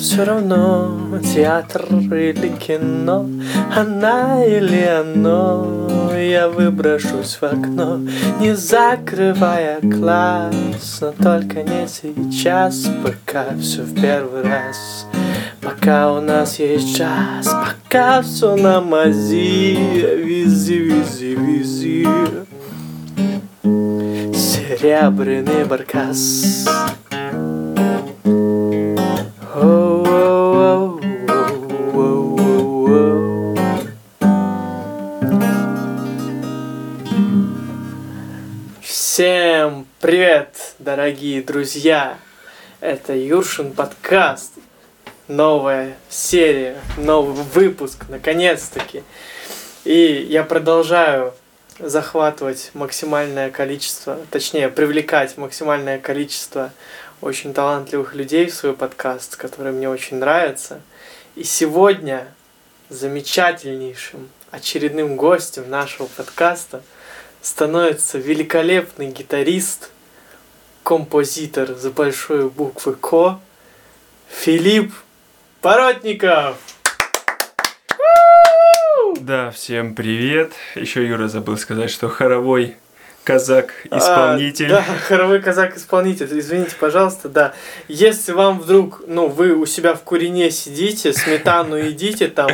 Все равно, театр или кино, она или оно, я выброшусь в окно, не закрывая класс, но только не сейчас, пока все в первый раз. Пока у нас есть час, пока все на мази, визи, визи, визи. Серебряный баркас. Привет, дорогие друзья! Это Юршин подкаст. Новая серия, новый выпуск, наконец-таки. И я продолжаю захватывать максимальное количество, точнее, привлекать максимальное количество очень талантливых людей в свой подкаст, который мне очень нравится. И сегодня замечательнейшим очередным гостем нашего подкаста становится великолепный гитарист, композитор с большой буквы Ко, Филипп Поротников. Да, всем привет. Еще Юра забыл сказать, что хоровой казак-исполнитель. А, да, хоровой казак-исполнитель. Извините, пожалуйста, да. Если вам вдруг, ну, вы у себя в курине сидите, сметану едите там,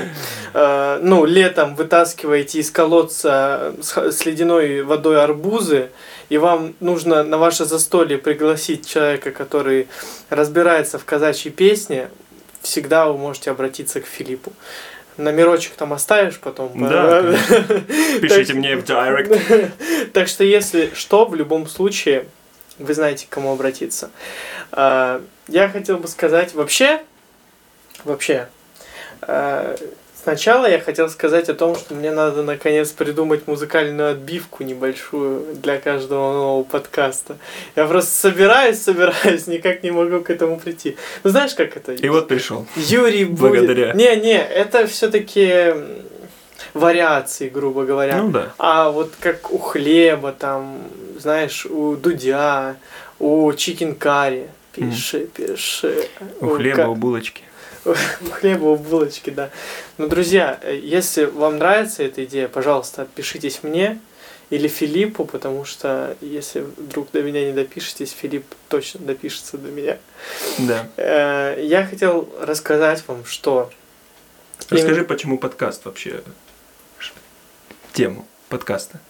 э, ну, летом вытаскиваете из колодца с, с ледяной водой арбузы, и вам нужно на ваше застолье пригласить человека, который разбирается в казачьей песне, всегда вы можете обратиться к Филиппу номерочек там оставишь потом. Да. Пишите мне в директ. Так что, если что, в любом случае, вы знаете, к кому обратиться. А, я хотел бы сказать, вообще, вообще, а, Сначала я хотел сказать о том, что мне надо наконец придумать музыкальную отбивку небольшую для каждого нового подкаста. Я просто собираюсь, собираюсь, никак не могу к этому прийти. Ну знаешь, как это? И вот пришел. Юрий будет... Благодаря. Не, не, это все-таки вариации, грубо говоря. Ну да. А вот как у хлеба, там, знаешь, у Дудя, у Чикен Карри. Пиши, mm. пиши. У, у хлеба, у булочки. хлеба у булочки, да. Ну, друзья, если вам нравится эта идея, пожалуйста, отпишитесь мне или Филиппу, потому что если вдруг до меня не допишетесь, Филипп точно допишется до меня. Да. Э, я хотел рассказать вам, что... Расскажи, почему подкаст вообще? Тему подкаста.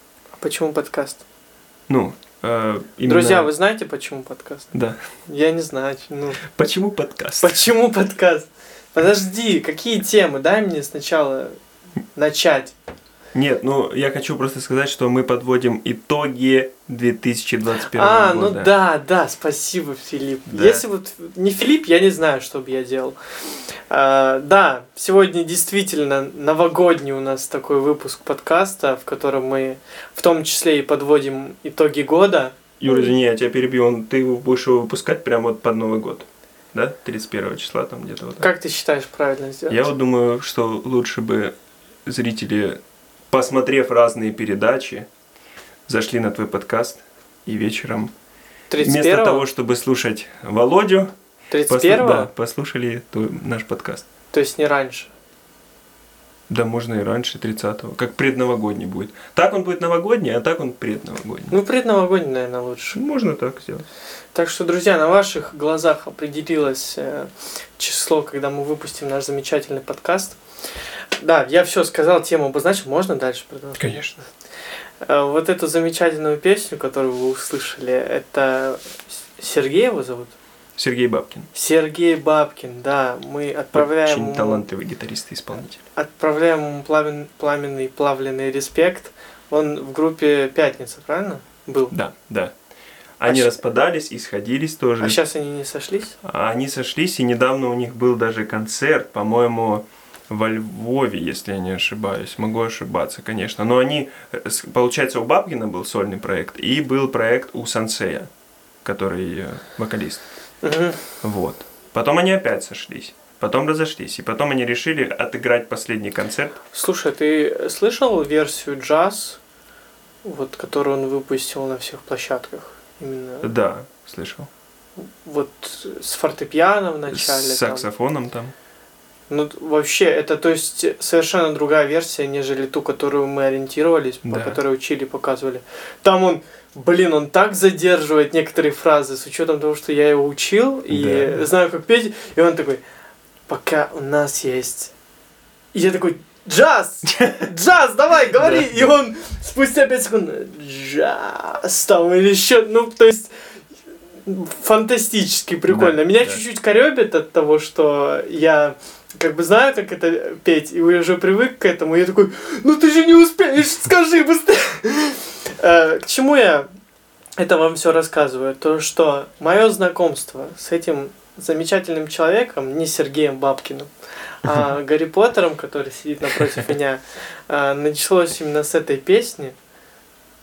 Почему подкаст? Ну, э, именно... Друзья, вы знаете, почему подкаст? Да. Я не знаю. Ну... Почему подкаст? Почему подкаст? Подожди, какие темы? Дай мне сначала начать. Нет, ну я хочу просто сказать, что мы подводим итоги 2021 а, года. А, ну да, да, спасибо, Филипп. Да. Если вот не Филипп, я не знаю, что бы я делал. А, да, сегодня действительно новогодний у нас такой выпуск подкаста, в котором мы в том числе и подводим итоги года. Юра, извини, я тебя перебью, ты будешь его выпускать прямо вот под Новый год да, 31 числа там где-то вот. Как ты считаешь правильно сделать? Я вот думаю, что лучше бы зрители, посмотрев разные передачи, зашли на твой подкаст и вечером 31 вместо того, чтобы слушать Володю, 31 послу... да, послушали твой, наш подкаст. То есть не раньше? Да, можно и раньше, 30-го. Как предновогодний будет. Так он будет новогодний, а так он предновогодний. Ну, предновогодний, наверное, лучше. Можно так сделать. Так что, друзья, на ваших глазах определилось э, число, когда мы выпустим наш замечательный подкаст. Да, я все сказал, тему обозначил. Можно дальше продолжить? Конечно. Э, вот эту замечательную песню, которую вы услышали, это Сергей его зовут? Сергей Бабкин. Сергей Бабкин, да. Мы отправляем Очень ему, талантливый гитарист и исполнитель. Отправляем ему пламен, пламенный, плавленный респект. Он в группе «Пятница», правильно? Был? Да, да. Они а распадались и сходились тоже. А сейчас они не сошлись? Они сошлись, и недавно у них был даже концерт, по-моему, во Львове, если я не ошибаюсь. Могу ошибаться, конечно. Но они, э, получается, у Бабкина был сольный проект, и был проект у Сансея, который э, вокалист. Угу. Вот. Потом они опять сошлись. Потом разошлись. И потом они решили отыграть последний концерт. Слушай, ты слышал версию джаз, вот, которую он выпустил на всех площадках? Именно. Да, слышал. вот с фортепиано в начале. С там. саксофоном там. Ну, вообще, это, то есть, совершенно другая версия, нежели ту, которую мы ориентировались, по Да. которой учили, показывали. Там он, блин, он так задерживает некоторые фразы, с учетом того, что я его учил, и Да. знаю, как петь, и он такой, пока у нас есть... И я такой, джаз! Джаз, давай, говори! И он спустя 5 секунд, джаз, там, или еще, ну, то есть, фантастически прикольно. Да, Меня да. чуть-чуть коребит от того, что я как бы знаю, как это петь, и уже привык к этому, и я такой, ну ты же не успеешь, скажи быстрее. Э, К чему я это вам все рассказываю? То, что мое знакомство с этим замечательным человеком, не Сергеем Бабкиным, а Гарри Поттером, который сидит напротив меня, э, началось именно с этой песни.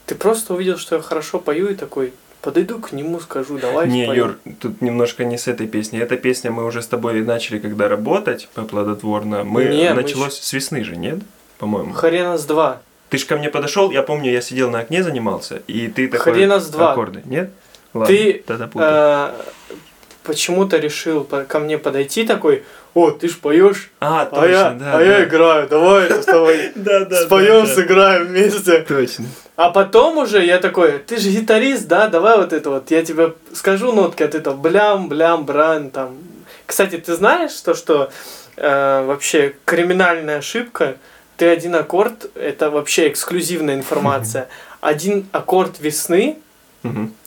Ты просто увидел, что я хорошо пою, и такой, подойду к нему, скажу, давай Не, споем». Юр, тут немножко не с этой песней. Эта песня мы уже с тобой начали, когда работать по плодотворно. Мы Не, мы началось с весны же, нет? По-моему. Хренас 2. Ты ж ко мне подошел, я помню, я сидел на окне занимался, и ты такой. Хренас два. Аккорды, нет? Ладно, Ты, тогда э, почему-то решил ко мне подойти такой, о, ты ж поешь, А, а, точно, я, да. а я играю, давай с тобой Да, да. споем, да, да. сыграем вместе. Точно. А потом уже я такой, ты же гитарист, да, давай вот это вот, я тебе скажу нотки, а ты там блям, блям, бран, там. Кстати, ты знаешь то, что э, вообще криминальная ошибка, ты один аккорд, это вообще эксклюзивная информация, один аккорд весны,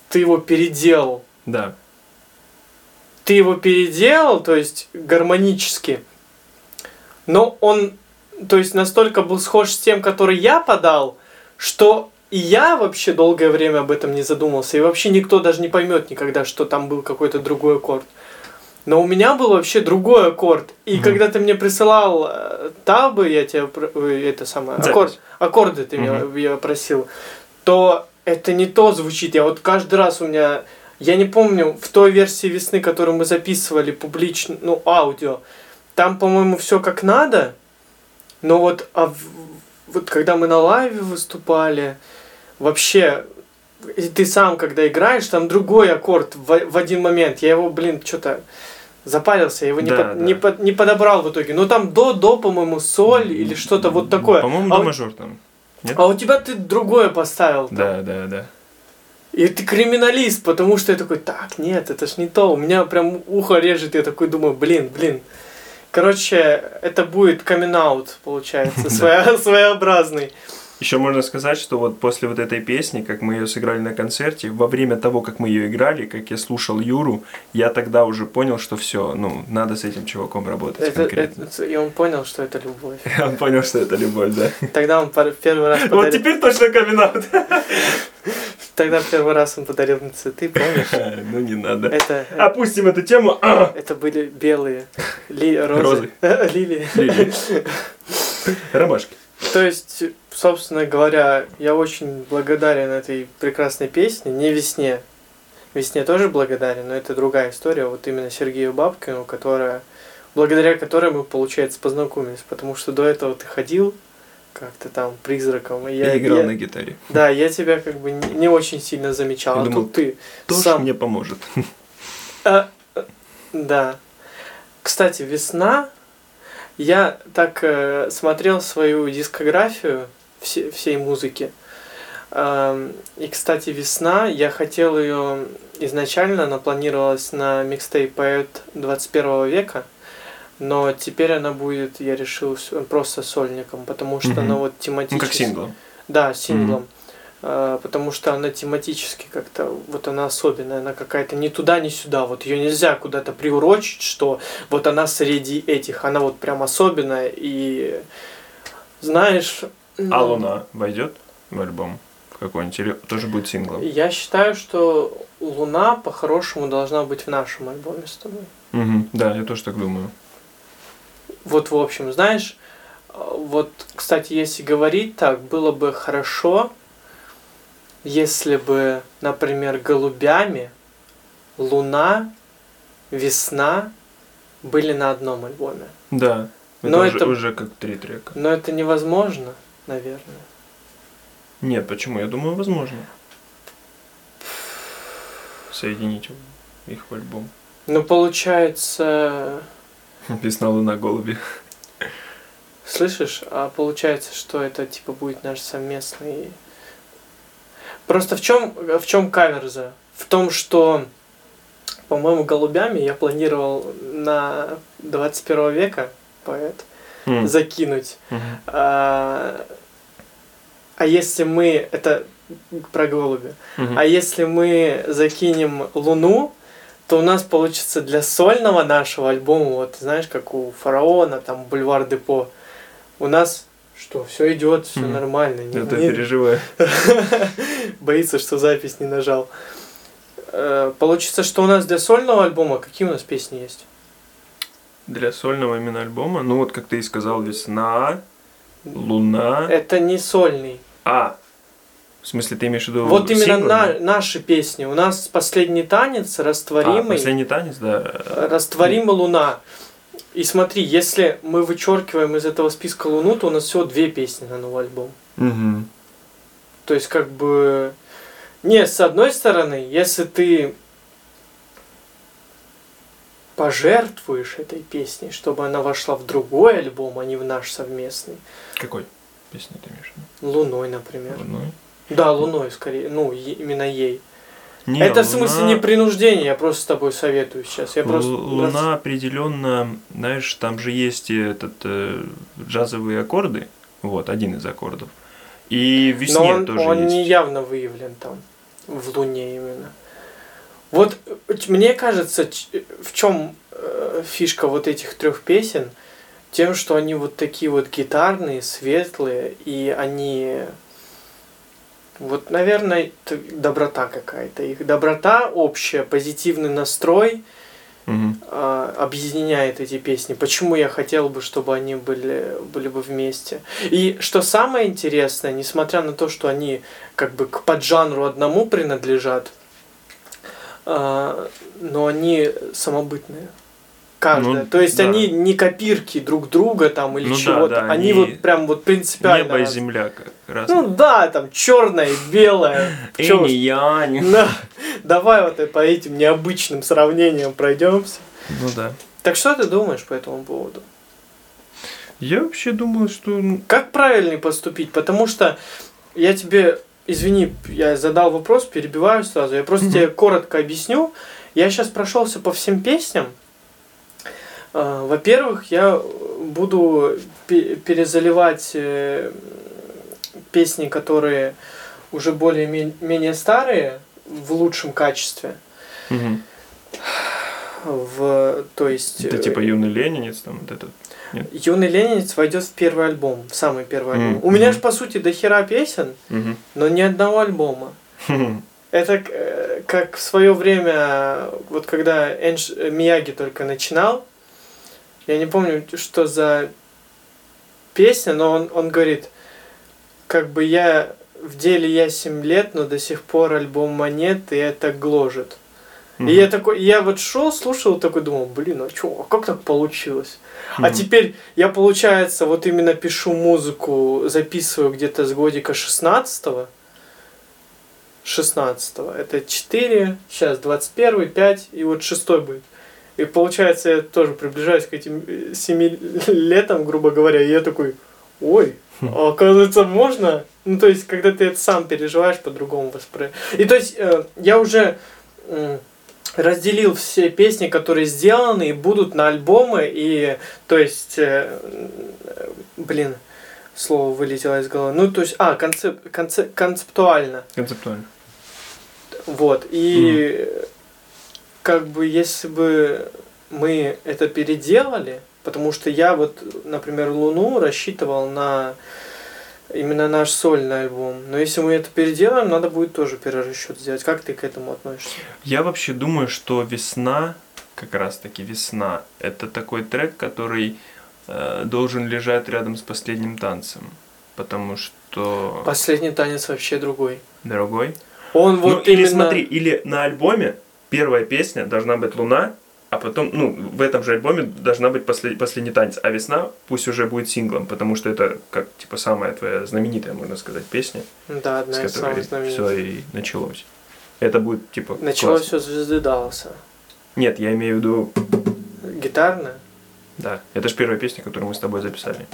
ты его переделал, Да. ты его переделал, то есть гармонически, но он, то есть настолько был схож с тем, который я подал, что и я вообще долгое время об этом не задумался, и вообще никто даже не поймет никогда, что там был какой-то другой аккорд. Но у меня был вообще другой аккорд. И Мгм. когда ты мне присылал э, табы, я про- ой, это самое Запись. аккорд, аккорды ты меня Мгм. я просил, то это не то звучит. Я вот каждый раз у меня я не помню, в той версии весны, которую мы записывали публично, ну, аудио, там, по-моему, все как надо, но вот, а в- вот когда мы на лайве выступали, вообще, и ты сам, когда играешь, там другой аккорд в, в один момент. Я его, блин, что-то запарился, я его не, Да, под- да. не, под- не подобрал в итоге. Ну, там до, до, по-моему, соль или что-то вот такое. По-моему, а, до мажор там. Нет? а у тебя ты другое поставил. там. Да, да, да. И ты криминалист, потому что я такой, так, нет, это ж не то. У меня прям ухо режет, я такой думаю, блин, блин. Короче, это будет камин получается, своя- своеобразный. Еще можно сказать, что вот после вот этой песни, как мы ее сыграли на концерте, во время того, как мы ее играли, как я слушал Юру, я тогда уже понял, что все, ну, надо с этим чуваком работать Это- конкретно. это- и он понял, что это любовь. Он понял, что это любовь, да. Тогда он первый раз Вот подарил, теперь точно камин тогда первый раз он подарил мне цветы, помнишь? Ну не надо. Это, Опустим эту тему. Это были белые ли, розы, лилии. Лилии. Ромашки. То есть, собственно говоря, я очень благодарен этой прекрасной песне, не весне. Весне тоже благодарен, но это другая история. Вот именно Сергею Бабкину, которая, благодаря которой мы, получается, познакомились. Потому что до этого ты ходил как-то там призраком. И я, Я играл я- на гитаре. Да, я тебя как бы не, не очень сильно замечал. Я а думал, тут ты Тоже сам мне поможет. а, э, да. Кстати, весна. Я так э, смотрел свою дискографию все, всей музыки. Ам, и, кстати, весна. Я хотел ее изначально, она планировалась на микстейп поэт 21 века. Но теперь она будет, я решил, просто сольником, потому что Мгм. она вот Ну, тематически... как сингл. Да, синглом. А, потому что она тематически как-то, вот она особенная, она какая-то ни туда, ни сюда. Вот ее нельзя куда-то приурочить, что вот она среди этих. Она вот прям особенная. И знаешь... А ну, Луна войдет в альбом какой-нибудь? Или тоже будет синглом? Я считаю, что Луна по-хорошему должна быть в нашем альбоме с тобой. Мгм. Да, я тоже так думаю. Вот, в общем, знаешь, а, вот, кстати, если говорить так, было бы хорошо, если бы, например, голубями Луна, Весна были на одном альбоме. Да. Это, Но уже, это- уже как три трека. Но это невозможно, наверное. Нет, почему? Я думаю, возможно. Соединить. их в альбом. Ну, получается... Весна, луна, голуби. Слышишь? А получается, что это типа будет наш совместный... Просто в чем, в чем каверза? В том, что, по-моему, голубями я планировал на 21 века поэт М, закинуть. мгм. А, а если мы... Это про голуби. Мгм. А если мы закинем Луну, то у нас получится для сольного нашего альбома, вот знаешь, как у Фараона, там Бульвар Депо, у нас что, все идет, все Мгм. нормально. не- Это не- переживаю. Боится, что запись не нажал. Э, Получится, что у нас для сольного альбома какие у нас песни есть? Для сольного именно альбома, ну вот как ты и сказал, весна, луна. Это не сольный. А, в смысле ты имеешь в виду Вот именно синглами? на- наши песни. У нас последний танец, А, растворимый. последний танец, да. Растворима Луна. И смотри, если мы вычеркиваем из этого списка Луну, то у нас всего две песни на новый альбом. Мгм. То есть, как бы... Не, с одной стороны, если ты пожертвуешь этой песней, чтобы она вошла в другой альбом, а не в наш совместный. Какой песню ты имеешь Луной, например. Луной? Да, Луной скорее. Ну, е- именно ей. Не, Это в смысле не принуждение, я просто с тобой советую сейчас. Я просто... Луна определенно, знаешь, там же есть этот э, джазовые аккорды, вот один из аккордов. И в весне Но он, тоже он есть. не явно выявлен там, в Луне именно. Вот э, мне кажется, э, в чем фишка вот этих трех песен, тем, что они вот такие вот гитарные, светлые, и они... Вот, наверное, доброта какая-то. Их доброта общая, позитивный настрой Мгм. а, объединяет эти песни. Почему я хотел бы, чтобы они были, были бы вместе. И что самое интересное, несмотря на то, что они как бы к поджанру одному принадлежат, а, но они самобытные. Каждая. Ну, то есть да. они не копирки друг друга там или Ну да, чего-то. да, они, они вот прям вот принципиально. Небо и раз- земля как раз. Ну да, там черное, белое. Чё уж. Янь. Да. Давай вот и по этим необычным сравнениям пройдемся. Ну да. Так что ты думаешь по этому поводу? Я вообще думаю, что ну, Как правильно поступить? Потому что я тебе, извини, я задал вопрос, перебиваю сразу. Я просто тебе коротко объясню. Я сейчас прошелся по всем песням. А, Во-первых, я буду пе- перезаливать э, песни, которые уже более-менее старые, в лучшем качестве. мгм. В, то есть... это э, типа юный ленинец, там вот этот. Юный ленинец войдет в первый альбом, в самый первый альбом. У меня же, по сути, до хера песен, Мгм. но ни одного альбома. Это к- э, как в свое время, вот когда Эндж Мияги только начинал, я не помню, что за песня, но он, он говорит, как бы я в деле я 7 лет, но до сих пор альбома нет, и это гложет. И я такой, я вот шел, слушал, такой думал, блин, а чё, а как так получилось? А Мгм. теперь я, получается, вот именно пишу музыку, записываю где-то с годика 16 16 Это 4, сейчас 21, 5, и вот 6 будет. И получается, я тоже приближаюсь к этим 7 летам, грубо говоря, и я такой, ой, а оказывается, можно? Ну, то есть, когда ты это сам переживаешь, по-другому воспринимаешь. И то есть, э, я уже м, разделил все песни, которые сделаны и будут на альбомы, и, то есть, э, э, блин, слово вылетело из головы. Ну, то есть, а, концеп, концеп, концептуально. Концептуально. Вот, и как бы если бы мы это переделали, потому что я вот, например, Луну рассчитывал на именно наш сольный альбом. Но если мы это переделаем, надо будет тоже перерасчет сделать. Как ты к этому относишься? Я вообще думаю, что весна, как раз таки весна, это такой трек, который э, должен лежать рядом с последним танцем. Потому что... Последний танец вообще другой. Дорогой. Он Ну, вот или именно... смотри, или на альбоме первая песня должна быть Луна, а потом, ну, в этом же альбоме должна быть послед- последний танец, а весна пусть уже будет синглом, потому что это как типа самая твоя знаменитая, можно сказать, песня, Да, одна из самых знаменитых. все и началось. Это будет типа Началось классно. все звезды Далласа. Нет, я имею в виду... Гитарная? Да, это же первая песня, которую мы с тобой записали.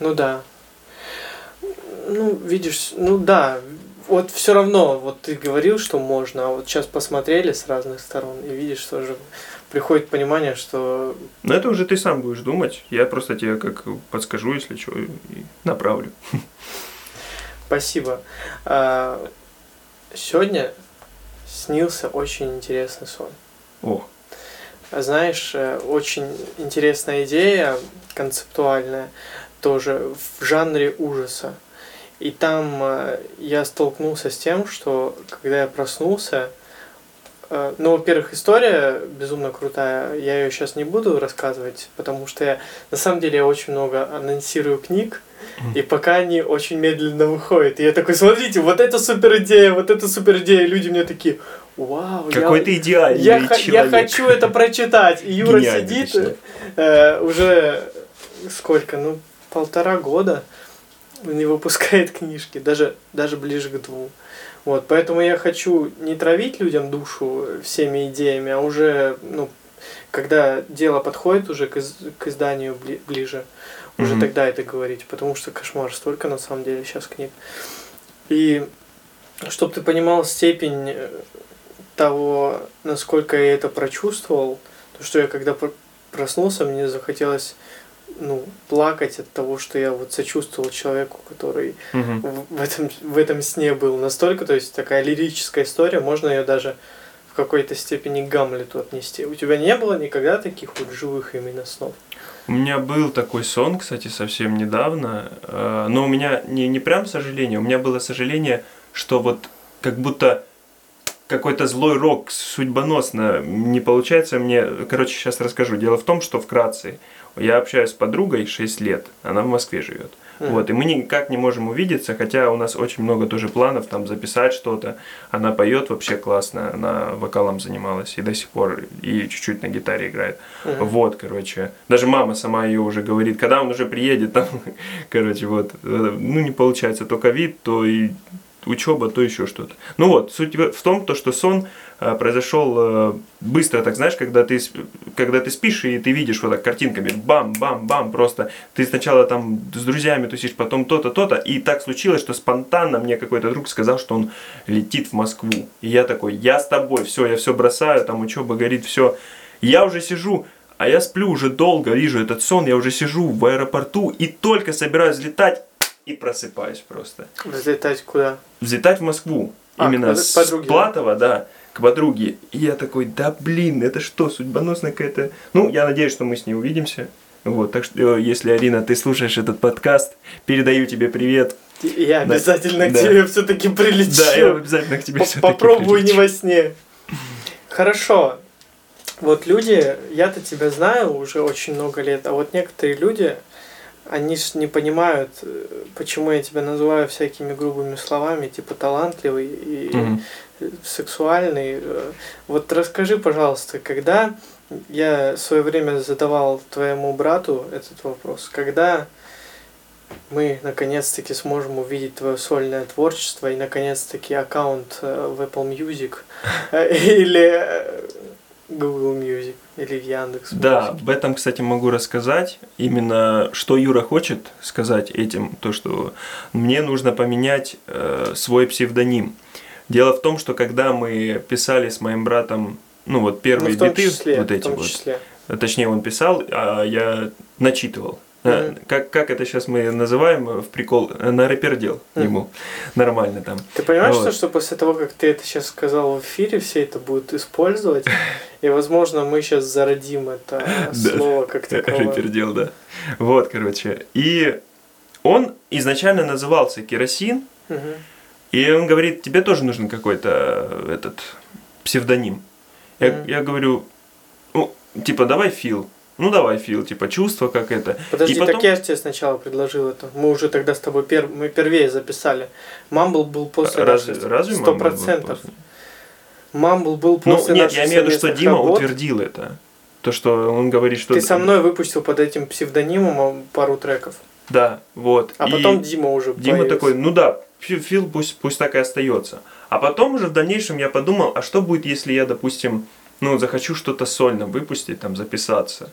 Ну да. Ну, видишь, ну да, вот все равно, вот ты говорил, что можно, а вот сейчас посмотрели с разных сторон и видишь, что же приходит понимание, что... Ну это уже ты сам будешь думать, я просто тебе как подскажу, если что, и направлю. Спасибо. А, сегодня снился очень интересный сон. О. Знаешь, э, очень интересная идея, концептуальная, тоже в жанре ужаса. И там э, я столкнулся с тем, что когда я проснулся, э, ну, во-первых, история безумно крутая. Я ее сейчас не буду рассказывать, потому что я на самом деле я очень много анонсирую книг, и пока они очень медленно выходят. И я такой, смотрите, вот это супер идея, вот это супер идея. И люди мне такие, вау, какой я, ты идеальный я, человек. я хочу это прочитать. И Юра сидит э, уже сколько, ну, полтора года не выпускает книжки, даже, даже ближе к двум. Вот, поэтому я хочу не травить людям душу всеми идеями, а уже, ну, когда дело подходит уже к, из, к изданию бли, ближе, уже mm-hmm. тогда это говорить, потому что кошмар, столько на самом деле сейчас книг. И чтобы ты понимал степень э, того, насколько я это прочувствовал, то, что я когда проснулся, мне захотелось ну, плакать от того, что я вот сочувствовал человеку, который угу. в, этом, в этом сне был настолько, то есть такая лирическая история, можно ее даже в какой-то степени к Гамлету отнести. У тебя не было никогда таких вот живых именно снов? У меня был такой сон, кстати, совсем недавно, э, но у меня не, не прям сожаление, у меня было сожаление, что вот как будто какой-то злой рок судьбоносно не получается мне. Короче, сейчас расскажу. Дело в том, что вкратце я общаюсь с подругой 6 лет, она в Москве живет. Вот, и мы никак не можем увидеться, хотя у нас очень много тоже планов там записать что-то. Она поет вообще классно, она вокалом занималась и до сих пор, и чуть-чуть на гитаре играет. Mm. Вот, короче. Даже мама сама ее уже говорит, когда он уже приедет, там, короче, вот. Ну, не получается, то ковид, то и учеба, то еще что-то. Ну вот, суть в том, то, что сон произошел э, быстро, так знаешь, когда ты, когда ты спишь и ты видишь вот так картинками, бам-бам-бам, просто ты сначала там с друзьями тусишь, потом то-то, то-то, и так случилось, что спонтанно мне какой-то друг сказал, что он летит в Москву. И я такой, я с тобой, все, я все бросаю, там учеба горит, все. Я уже сижу, а я сплю уже долго, вижу этот сон, я уже сижу в аэропорту и только собираюсь летать, и просыпаюсь просто. Взлетать куда? Взлетать в Москву. А, Именно с Платова, да? Да, к подруге. И я такой, да блин, это что, судьбоносная какая-то... Ну, я надеюсь, что мы с ней увидимся. Вот, так что, если, Арина, ты слушаешь этот подкаст, передаю тебе привет. Я обязательно да, к тебе все-таки прилечу. Да, я обязательно к тебе все-таки Попробую не во сне. Хорошо. Вот люди, я-то тебя знаю уже очень много лет, а вот некоторые люди, они ж не понимают, э, почему я тебя называю всякими грубыми словами, типа талантливый и mm сексуальный. Э. Вот расскажи, пожалуйста, когда я в свое время задавал твоему брату этот вопрос, когда мы наконец-таки сможем увидеть твое сольное творчество и наконец-таки аккаунт э, в Apple Music или Google Music или в Яндекс. Да, об этом, кстати, могу рассказать. Именно что Юра хочет сказать этим, то что мне нужно поменять э, свой псевдоним. Дело в том, что когда мы писали с моим братом, ну вот первые ну, биты, числе, вот эти вот, точнее он писал, а я начитывал. Mm-hmm. Как, как это сейчас мы называем в прикол? На рэпердел ему. Нормально там. Ты понимаешь, вот. что, что после того, как ты это сейчас сказал в эфире, все это будут использовать, и, возможно, мы сейчас зародим это слово как таковое. Рэпердел, да. Вот, короче. И он изначально назывался Керосин, и он говорит, тебе тоже нужен какой-то этот псевдоним. Я, я говорю, ну, типа, давай Фил. Ну давай, Фил, типа чувство как это. Подожди, и потом... так я же тебе сначала предложил это. Мы уже тогда с тобой пер... мы первее записали. Мамбл был после разве, нашей... разве Сто процентов. Мамбл был после Ну нет, я имею в виду, что Дима работ. утвердил это. То, что он говорит, что... Ты со мной выпустил под этим псевдонимом пару треков. Да, вот. А и потом Дима уже Дима появился. такой, ну да, Фил пусть, пусть так и остается. А потом уже в дальнейшем я подумал, а что будет, если я, допустим, ну, захочу что-то сольно выпустить, там, записаться.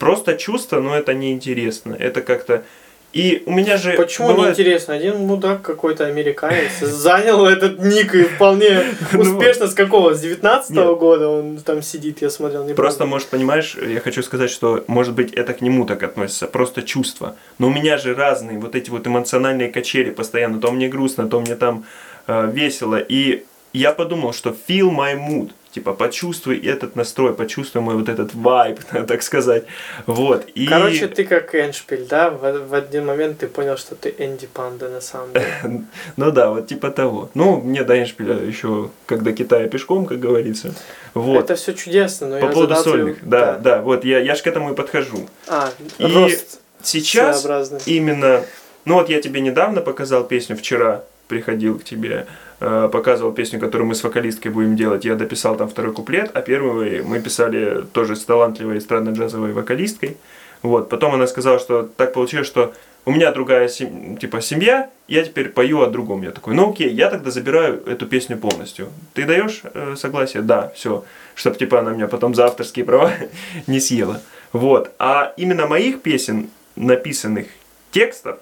Просто чувство, но это неинтересно. Это как-то и у меня же Почему бывает... неинтересно? Один мудак какой-то американец занял этот ник и вполне ну успешно с какого? С 19 -го года он там сидит, я смотрел. Не просто, может, понимаешь, я хочу сказать, что, может быть, это к нему так относится, просто чувство. Но у меня же разные вот эти вот эмоциональные качели постоянно. То мне грустно, то мне там э, весело. И я подумал, что feel my mood типа почувствуй этот настрой, почувствуй мой вот этот вайб, так сказать, вот. И... Короче, ты как Эншпиль, да? В, в один момент ты понял, что ты Энди Панда на самом деле. ну да, вот типа того. Ну, мне до Эншпиля еще, когда Китая пешком, как говорится. Вот. Это все чудесно, но По я поводу сольных, да, да, да, вот я, я же к этому и подхожу. А, и рост сейчас именно, ну вот я тебе недавно показал песню вчера, приходил к тебе, э, показывал песню, которую мы с вокалисткой будем делать. Я дописал там второй куплет, а первый мы писали тоже с талантливой эстрадно-джазовой вокалисткой. Вот. Потом она сказала, что так получилось, что у меня другая сем... типа семья, я теперь пою о другом. Я такой, ну окей, я тогда забираю эту песню полностью. Ты даешь э, согласие? Да, все. Чтобы типа она меня потом за авторские права не съела. Вот. А именно моих песен, написанных текстов,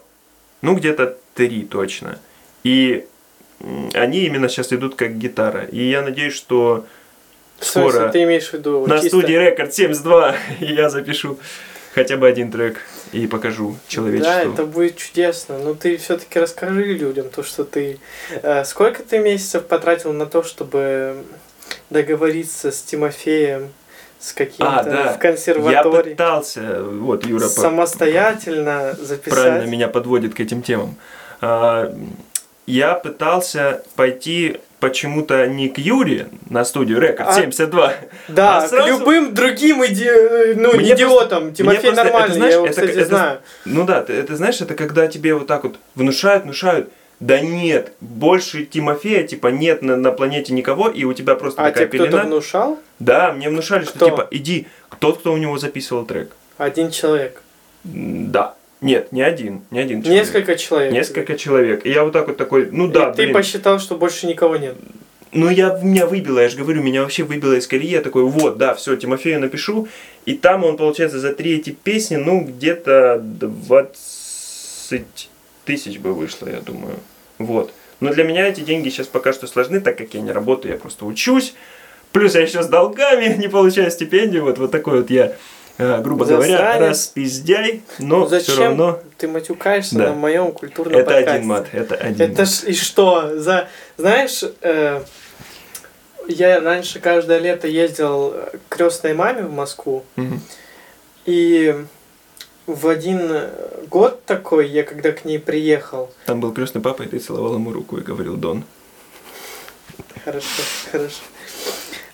ну где-то три точно. И они именно сейчас идут как гитара. И я надеюсь, что скоро смысле, ты имеешь в виду на чисто... студии Record 72 я запишу хотя бы один трек и покажу человечеству. Да, это будет чудесно. Но ты все-таки расскажи людям то, что ты... Э, сколько ты месяцев потратил на то, чтобы договориться с Тимофеем, с каким-то а, да. в консерватории? Я пытался, вот Юра... Самостоятельно записать. Правильно меня подводит к этим темам. А, я пытался пойти почему-то не к Юре на студию Рекорд а, 72. Да, а сразу... к любым другим иди... ну, мне идиотам. Просто, Тимофей просто, нормальный, это, знаешь, я его, это, кстати, это, знаю. Ну да, это, это знаешь, это когда тебе вот так вот внушают, внушают. Да нет, больше Тимофея, типа, нет на, на планете никого, и у тебя просто а такая тебе пелена. кто-то внушал? Да, мне внушали, кто? что типа, иди, тот, кто у него записывал трек. Один человек? Да. Нет, не один, не один человек. Несколько человек. Несколько человек. И я вот так вот такой, ну да, И блин. ты посчитал, что больше никого нет. Ну, я, меня выбило, я же говорю, меня вообще выбило из колеи. Я такой, вот, да, все, Тимофею напишу. И там он, получается, за три эти песни, ну, где-то 20 тысяч бы вышло, я думаю. Вот. Но для меня эти деньги сейчас пока что сложны, так как я не работаю, я просто учусь. Плюс я еще с долгами не получаю стипендию. Вот, вот такой вот я грубо Засранец. говоря, распиздяй, но ну, Зачем все равно... ты матюкаешься да. на моем культурном Это подкасте? один мат, это один Это ж и что? За... Знаешь, э, я раньше каждое лето ездил к крестной маме в Москву, угу. и в один год такой, я когда к ней приехал... Там был крестный папа, и ты целовал ему руку и говорил «Дон». Хорошо, хорошо.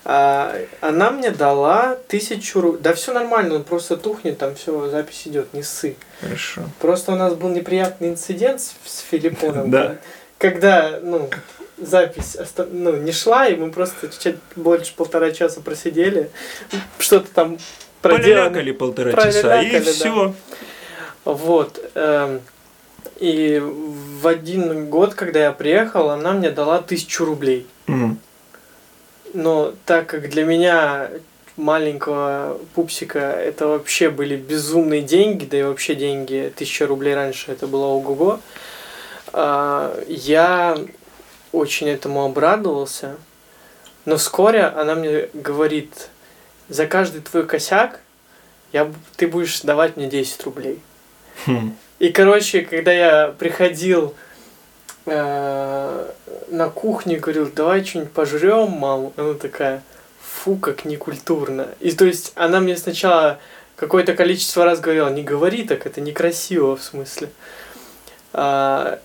А, она мне дала тысячу рублей. Да все нормально, он просто тухнет, там все, запись идет, не ссы. Хорошо. Просто у нас был неприятный инцидент с, с Филиппоном. Да. Когда, ну, запись ну, не шла, и мы просто чуть больше полтора часа просидели, что-то там проделали. Пролякали полтора часа, и все. Вот. Эм, и в один год, когда я приехал, она мне дала тысячу рублей. Угу. Но так как для меня маленького пупсика это вообще были безумные деньги, да и вообще деньги, тысяча рублей раньше это было ого-го, а, я очень этому обрадовался. Но вскоре она мне говорит, за каждый твой косяк я, ты будешь давать мне 10 рублей. Хм. И, короче, когда я приходил на кухне говорил, давай что-нибудь пожрем, мам. Она такая, фу, как некультурно. И то есть она мне сначала какое-то количество раз говорила, не говори так, это некрасиво в смысле. А,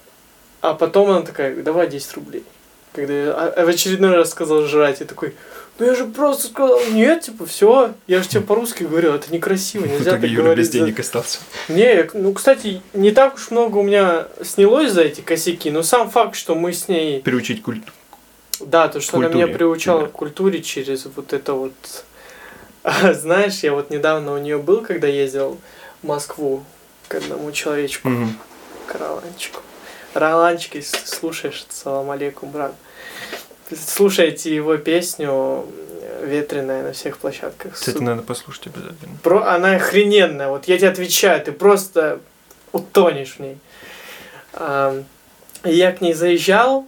а потом она такая, давай 10 рублей. Когда я а, в очередной раз сказал жрать, я такой, ну я же просто сказал, нет, типа, все, я же тебе по-русски говорил, это некрасиво, нельзя так Юра говорить. без денег остался. Не, ну, кстати, не так уж много у меня снялось за эти косяки, но сам факт, что мы с ней... Приучить культ. Да, то, что она меня приучала да. к культуре через вот это вот... Знаешь, я вот недавно у нее был, когда ездил в Москву к одному человечку, угу. к Роланчику. Роланчик, если слушаешь, салам алейкум, брат слушаете его песню ветреная на всех площадках. Кстати, Супер. надо послушать обязательно. Про, она охрененная, вот я тебе отвечаю, ты просто утонешь в ней. А, я к ней заезжал,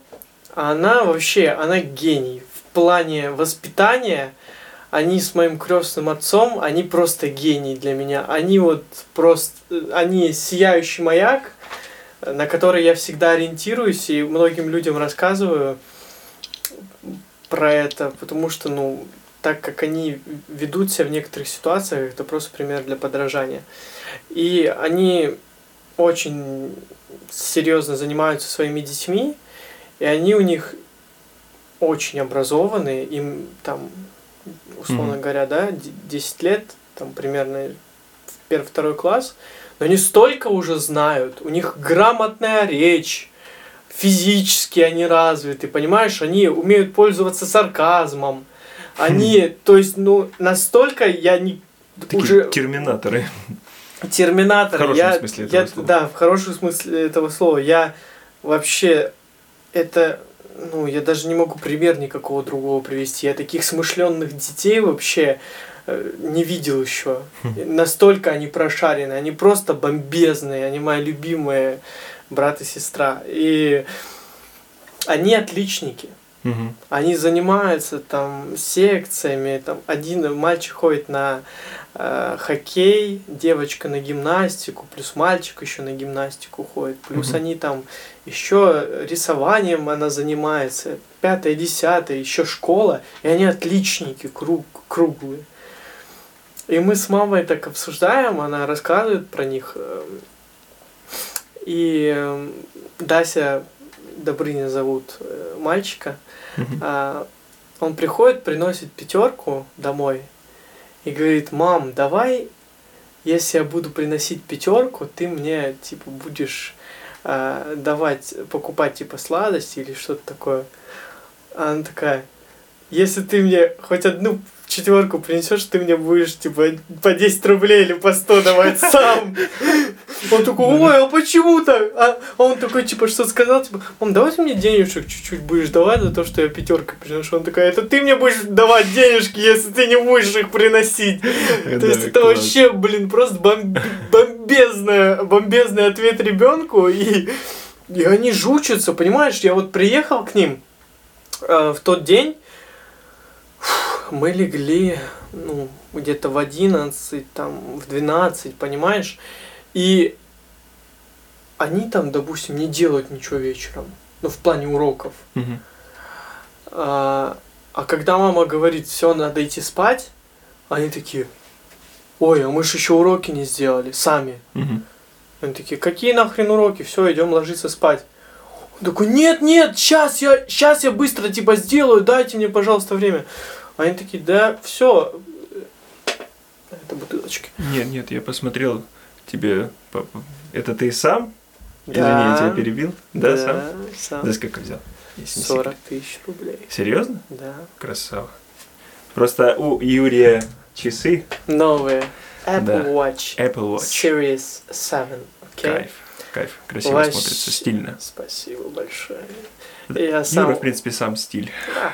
а она вообще, она гений. В плане воспитания, они с моим крестным отцом, они просто гений для меня. Они вот просто, они сияющий маяк, на который я всегда ориентируюсь и многим людям рассказываю про это, потому что, ну, так как они ведут себя в некоторых ситуациях, это просто пример для подражания. И они очень серьезно занимаются своими детьми, и они у них очень образованные, им там, условно Мгм. говоря, да, д- 10 лет, там примерно в первый, второй класс, но они столько уже знают, у них грамотная речь, физически они развиты, понимаешь, они умеют пользоваться сарказмом, они, то есть, ну, настолько я не Такие уже терминаторы. терминатор. В хорошем я, смысле этого я- слова. Да, в хорошем смысле этого слова. Я вообще это, ну, я даже не могу пример никакого другого привести. Я таких смышленных детей вообще э, не видел еще. Хм. Настолько они прошарены, они просто бомбезные, они мои любимые брат и сестра. И они отличники. Мгм. Они занимаются там секциями, там один мальчик ходит на э, хоккей, девочка на гимнастику, плюс мальчик еще на гимнастику ходит, плюс Мгм. они там еще рисованием она занимается, пятое, десятое, еще школа, и они отличники, круг, круглые. И мы с мамой так обсуждаем, она рассказывает про них. И эм, Дася Добрыня зовут э, мальчика. А, он приходит, приносит пятерку домой и говорит, мам, давай, если я буду приносить пятерку, ты мне типа будешь а, давать, покупать типа сладости или что-то такое. А она такая, если ты мне хоть одну четверку принесешь, ты мне будешь типа по 10 рублей или по 100 давать сам. Он такой, ой, а почему так? А он такой, типа, что сказал, типа, мам, давай ты мне денежек чуть-чуть будешь давать за то, что я пятерка приношу. Он такой, это ты мне будешь давать денежки, если ты не будешь их приносить. То есть это вообще, блин, просто бомбезный ответ ребенку, и, и они жучатся, понимаешь? Я вот приехал к ним э, в тот день, мы легли, ну, где-то в 11, там, в 12, понимаешь? И они там, допустим, не делают ничего вечером, ну, в плане уроков. А, а когда мама говорит, все, надо идти спать, они такие, ой, а мы же еще уроки не сделали, сами. Они такие, какие нахрен уроки, все, идем ложиться спать. Он такой, нет, нет, сейчас я, сейчас я быстро типа сделаю, дайте мне, пожалуйста, время. Они такие, да, все. Это бутылочки. Нет, нет, я посмотрел тебе. Это ты сам? Извини, Да. я тебя перебил? Да, сам? сам. За сколько взял? Если не 40 секрет. тысяч рублей. Серьезно? Да. Красава. Просто у Юрия часы Новые. Apple Да. Watch. Apple Watch. Series 7. окей? Кайф. Кайф. Красиво Вообще- смотрится, стильно. Спасибо большое. Да. Я Юра, сам... в принципе, сам стиль. А,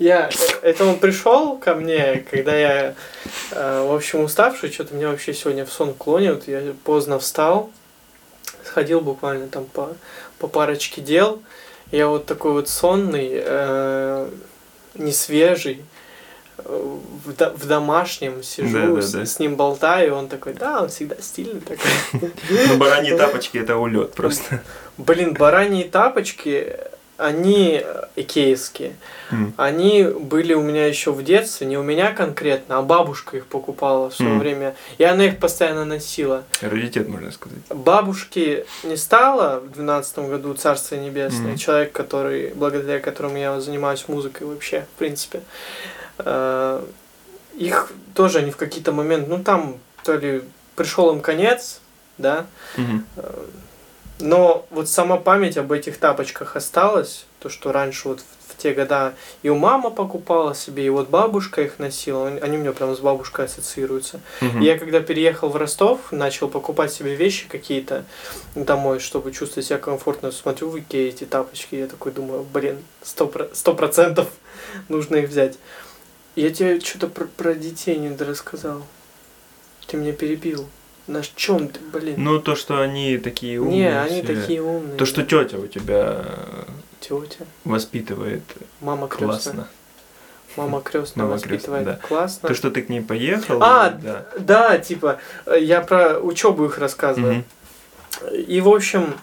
Я, это он пришел ко мне, когда я, э, в общем, уставший, что-то меня вообще сегодня в сон клонит, я поздно встал, сходил буквально там по, по парочке дел, я вот такой вот сонный, э, не свежий, э, в, до- в домашнем сижу, Да-да-да. с, с ним болтаю, он такой, да, он всегда стильный такой. Ну, бараньи тапочки это улет просто. Блин, бараньи тапочки, они э, икеевские. М. Они были у меня еще в детстве, не у меня конкретно, а бабушка их покупала в свое Мгм. время. И она их постоянно носила. Раритет, можно сказать. Бабушки не стало в двенадцатом году, Царство Небесное, Мгм. человек, который, благодаря которому я занимаюсь музыкой вообще, в принципе. Э, Их тоже они в какие-то моменты, ну там, то ли пришел им конец, да, Мгм. Но вот сама память об этих тапочках осталась, то, что раньше вот в, в те года и у мама покупала себе, и вот бабушка их носила, они у меня прям с бабушкой ассоциируются. И Я когда переехал в Ростов, начал покупать себе вещи какие-то домой, чтобы чувствовать себя комфортно, смотрю в Икее эти тапочки, я такой думаю, блин, сто про- сто процентов нужно их взять. Я тебе что-то про, про детей не рассказал. Ты меня перебил. На чем ты, блин? Ну, то, что они такие умные. не, они все. такие умные. То, что тетя у тебя Тетя. воспитывает Мама крестная. классно. Мама крестная Мама воспитывает крестная, да. классно. То, что ты к ней поехал. А, да. Да, типа, э, я про учебу их рассказываю. Мгм. И, в общем,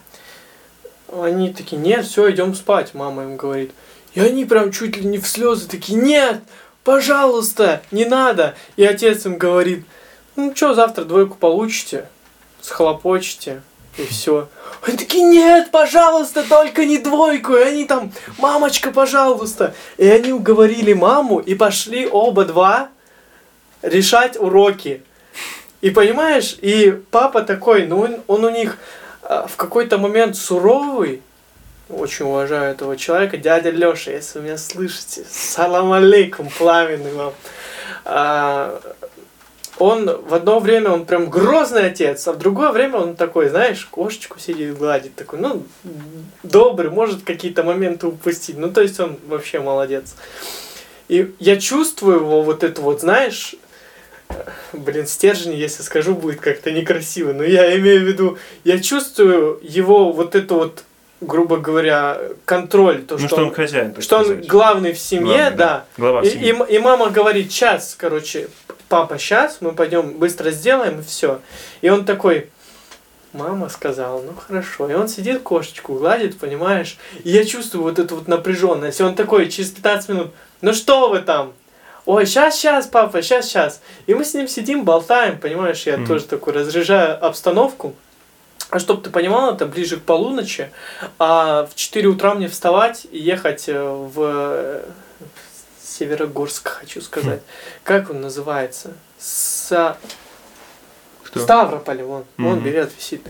они такие, нет, все, идем спать, мама им говорит. И они прям чуть ли не в слезы такие, нет, пожалуйста, не надо. И отец им говорит, ну что, завтра двойку получите, схлопочете, и все. Они такие, нет, пожалуйста, только не двойку. И они там, мамочка, пожалуйста. И они уговорили маму и пошли оба два решать уроки. И понимаешь, и папа такой, ну он, он у них а, в какой-то момент суровый, очень уважаю этого человека, дядя Леша, если вы меня слышите, салам алейкум, пламенный вам. А, он в одно время, он прям грозный отец, а в другое время он такой, знаешь, кошечку сидит, гладит, такой, ну, добрый, может какие-то моменты упустить. Ну, то есть он вообще молодец. И я чувствую его вот эту вот, знаешь, блин, стержень, если скажу, будет как-то некрасиво. Но я имею в виду, я чувствую его вот эту вот, грубо говоря, контроль. То, Ну, что, что он хозяин, что он сказать. главный в семье, Главный, да. Глава И, семьи. и и мама говорит, сейчас, короче, папа, сейчас мы пойдем быстро сделаем и все. И он такой, мама сказала, ну хорошо. И он сидит, кошечку гладит, понимаешь? И я чувствую вот эту вот напряженность. И он такой, через 15 минут, ну что вы там? Ой, сейчас, сейчас, папа, сейчас, сейчас. И мы с ним сидим, болтаем, понимаешь, я Мгм. тоже такой разряжаю обстановку. А чтоб ты понимал, это ближе к полуночи, а в 4 утра мне вставать и ехать э, в э, Северогорск, хочу сказать. Как он называется? Са... Кто? Ставрополь, вон, вон Мгм. билет висит.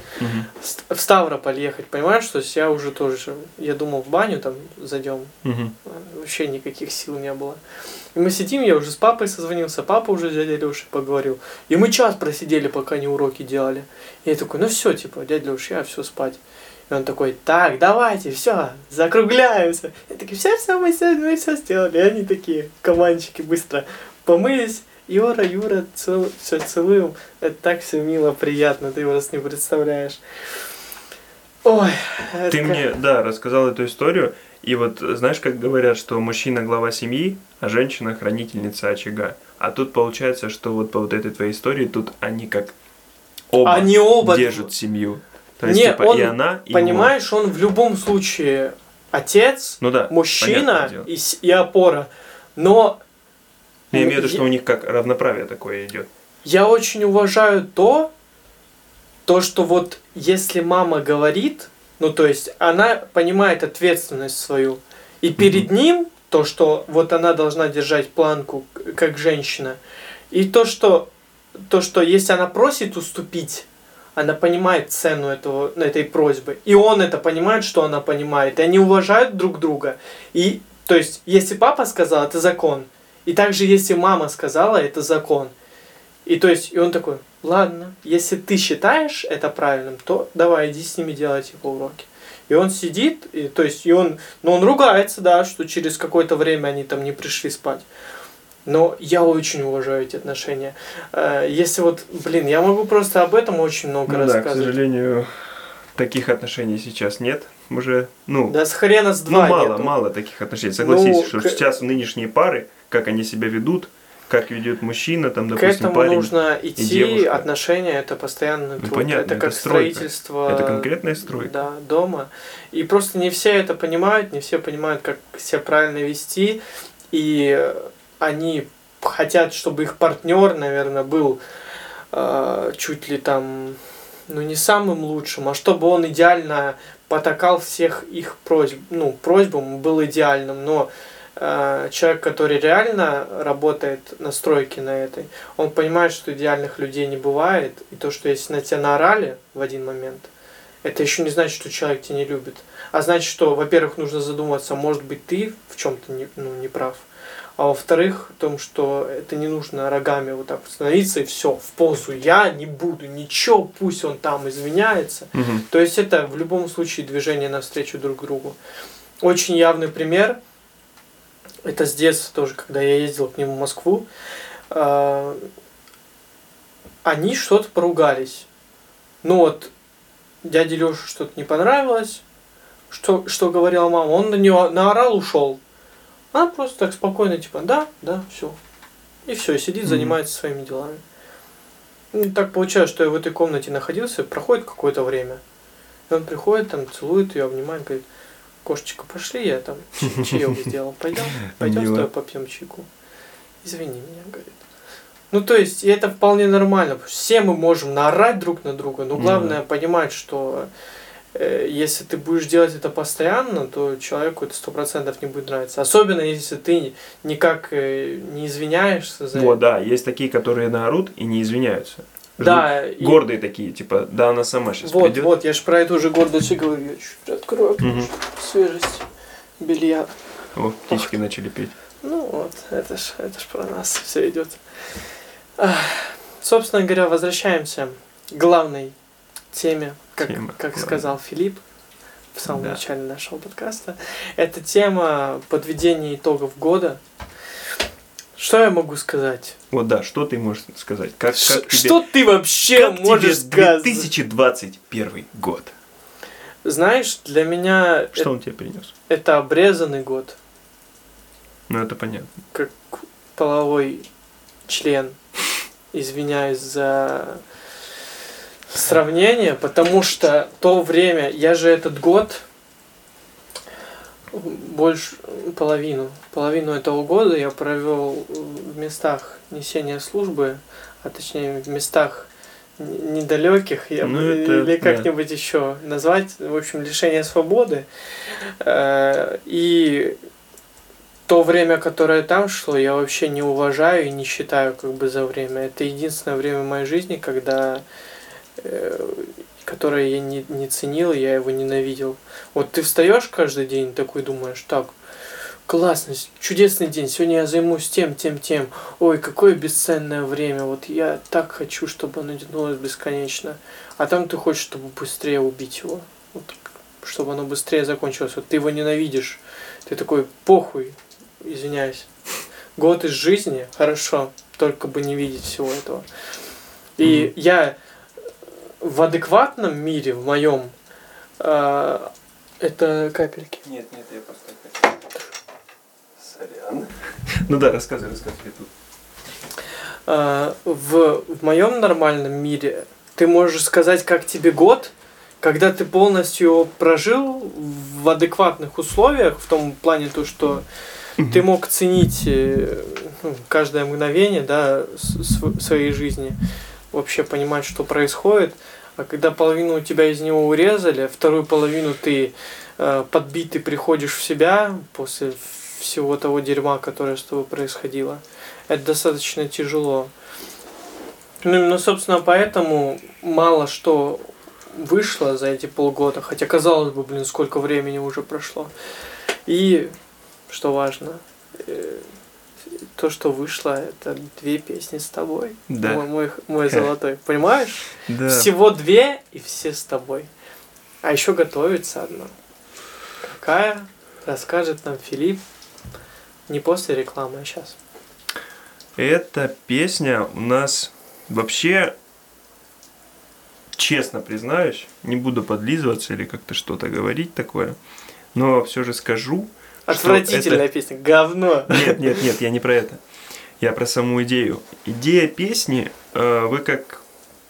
Ст- В Ставрополь ехать, понимаешь, то есть я уже тоже, я думал, в баню там зайдем, Мгм. вообще никаких сил не было. И мы сидим, я уже с папой созвонился, папа уже с дядей Лешей поговорил. И мы час просидели, пока они уроки делали. И я такой, ну все, типа, дядя Леша, я все спать. И он такой, так, давайте, все, закругляемся. Я такой, все, все, мы все, мы все сделали. И они такие, команчики, быстро помылись. Юра, Юра, цел, все целуем. Это так все мило, приятно, ты просто не представляешь. Ой, Ты мне, да, рассказал эту историю. И вот знаешь, как говорят, что мужчина глава семьи, а женщина хранительница очага. А тут получается, что вот по вот этой твоей истории тут они как оба Они оба держат семью. То есть, Не, типа, он, и она, и Понимаешь, он в любом случае отец. Ну да. мужчина и, и опора. Но Я имею в виду, что я- у них как равноправие такое идет. я очень уважаю то, то, что вот если мама говорит, ну то есть она понимает ответственность свою, и перед ним то, что вот она должна держать планку как женщина, и то, что то, что если она просит уступить, она понимает цену этого, этой просьбы. И он это понимает, что она понимает. И они уважают друг друга. И, то есть, если папа сказал, это закон. И также, если мама сказала, это закон. И то есть, и он такой, ладно, если ты считаешь это правильным, то давай, иди с ними делать его уроки. И он сидит, и, то есть, и он, ну, он ругается, да, что через какое-то время они там не пришли спать. Но я очень уважаю эти отношения. Э, Если вот, блин, я могу просто об этом очень много Ну да, к рассказывать. сожалению, таких отношений сейчас нет. Уже, ну, Да с хрена с ну два мало, нету. мало таких отношений. Согласись, Ну, что к- сейчас нынешние пары, как они себя ведут, как ведет мужчина, там, К допустим, этому парень. нужно идти, девушка. отношения это постоянный Ну, понятно, это это как стройка. строительство. Это конкретная стройка. Да, дома. И просто не все это понимают, не все понимают, как себя правильно вести. И они хотят, чтобы их партнер, наверное, был э, чуть ли там, ну не самым лучшим, а чтобы он идеально потакал всех их просьб, ну, просьбам, был идеальным. Но э, человек, который реально работает на стройке на этой, он понимает, что идеальных людей не бывает. И то, что если на тебя наорали в один момент, это еще не значит, что человек тебя не любит. А значит, что, во-первых, нужно задуматься, может быть, ты в чем-то не, ну, не прав. А во-вторых, в том, что это не нужно рогами вот так становиться и все, в позу я не буду, ничего, пусть он там извиняется. Мгм. То есть это в любом случае движение навстречу друг другу. Очень явный пример. это с детства тоже, когда я ездил к нему в Москву, э, они что-то поругались. Ну вот, дяде Лёше что-то не понравилось, что, что говорила мама, он на нее наорал, ушел. Она просто так спокойно, типа, да, да, все. И все, сидит, Мгм. занимается своими делами. Ну, так получается, что я в этой комнате находился, проходит какое-то время. И он приходит, там, целует ее, обнимает, говорит, кошечка, пошли, я там чаек сделал. Пойдем, пойдем с тобой попьем чайку. Извини меня, говорит. Ну, то есть, и это вполне нормально. Все мы можем наорать друг на друга, но главное понимать, что если ты будешь делать это постоянно, то человеку это сто процентов не будет нравиться. Особенно если ты никак э, не извиняешься за Вот, это. да, есть такие, которые наорут и не извиняются. Да, и- Гордые такие, типа, да, она сама сейчас вот, придет. вот, я же про эту же гордость и говорю. Я чуть открою окно, чтоб свежесть белья. О, птички начали петь. Ну вот, это ж, это ж про нас все идет. Собственно говоря, возвращаемся к главной теме, как, Тема, как главная. сказал Филипп в самом Да. начале нашего подкаста. Это тема подведения итогов года. Что я могу сказать? Вот да, что ты можешь сказать? Как, Ш- как тебе, что ты вообще как можешь тебе сказать? 2021 год? Знаешь, для меня Что э- он тебе принес? это обрезанный год, Ну, это понятно. как половой член. Извиняюсь за сравнение, потому что то время, я же этот год больше половину, половину этого года я провел в местах несения службы, а точнее в местах недалеких, я Ну, это или да. как-нибудь еще назвать, в общем, лишение свободы. Э, И то время, которое там шло, я вообще не уважаю и не считаю как бы за время. Это единственное время в моей жизни, когда которое я не, не ценил, я его ненавидел. Вот ты встаешь каждый день такой думаешь, так, классно, чудесный день, сегодня я займусь тем, тем, тем. Ой, какое бесценное время, вот я так хочу, чтобы оно тянулось бесконечно. А там ты хочешь, чтобы быстрее убить его, вот, чтобы оно быстрее закончилось. Вот ты его ненавидишь, ты такой, похуй, извиняюсь. Год из жизни, хорошо, только бы не видеть всего этого. И Мгм. я в адекватном мире, в моем, а, это капельки. Нет, нет, я просто Сорян. Ну да, рассказывай, рассказывай я тут. А, в, в моем нормальном мире ты можешь сказать, как тебе год, когда ты полностью прожил в адекватных условиях, в том плане то, что ты мог ценить э, ну, каждое мгновение да, своей жизни, вообще понимать, что происходит. А когда половину у тебя из него урезали, вторую половину ты э, подбитый приходишь в себя после всего того дерьма, которое с тобой происходило, это достаточно тяжело. Ну, именно, собственно, поэтому мало что вышло за эти полгода, хотя казалось бы, блин, сколько времени уже прошло. И что важно, э, то, что вышло, это две песни с тобой. Да. Мой, мой, мой золотой. Понимаешь? Да. Всего две и все с тобой. А еще готовится одна. Какая? Расскажет нам Филипп. Не после рекламы, а сейчас. Эта песня у нас вообще, честно признаюсь, не буду подлизываться или как-то что-то говорить такое, но все же скажу. Отвратительная это- песня. Говно. Нет, нет, нет, я не про это. Я про саму идею. Идея песни, э, вы как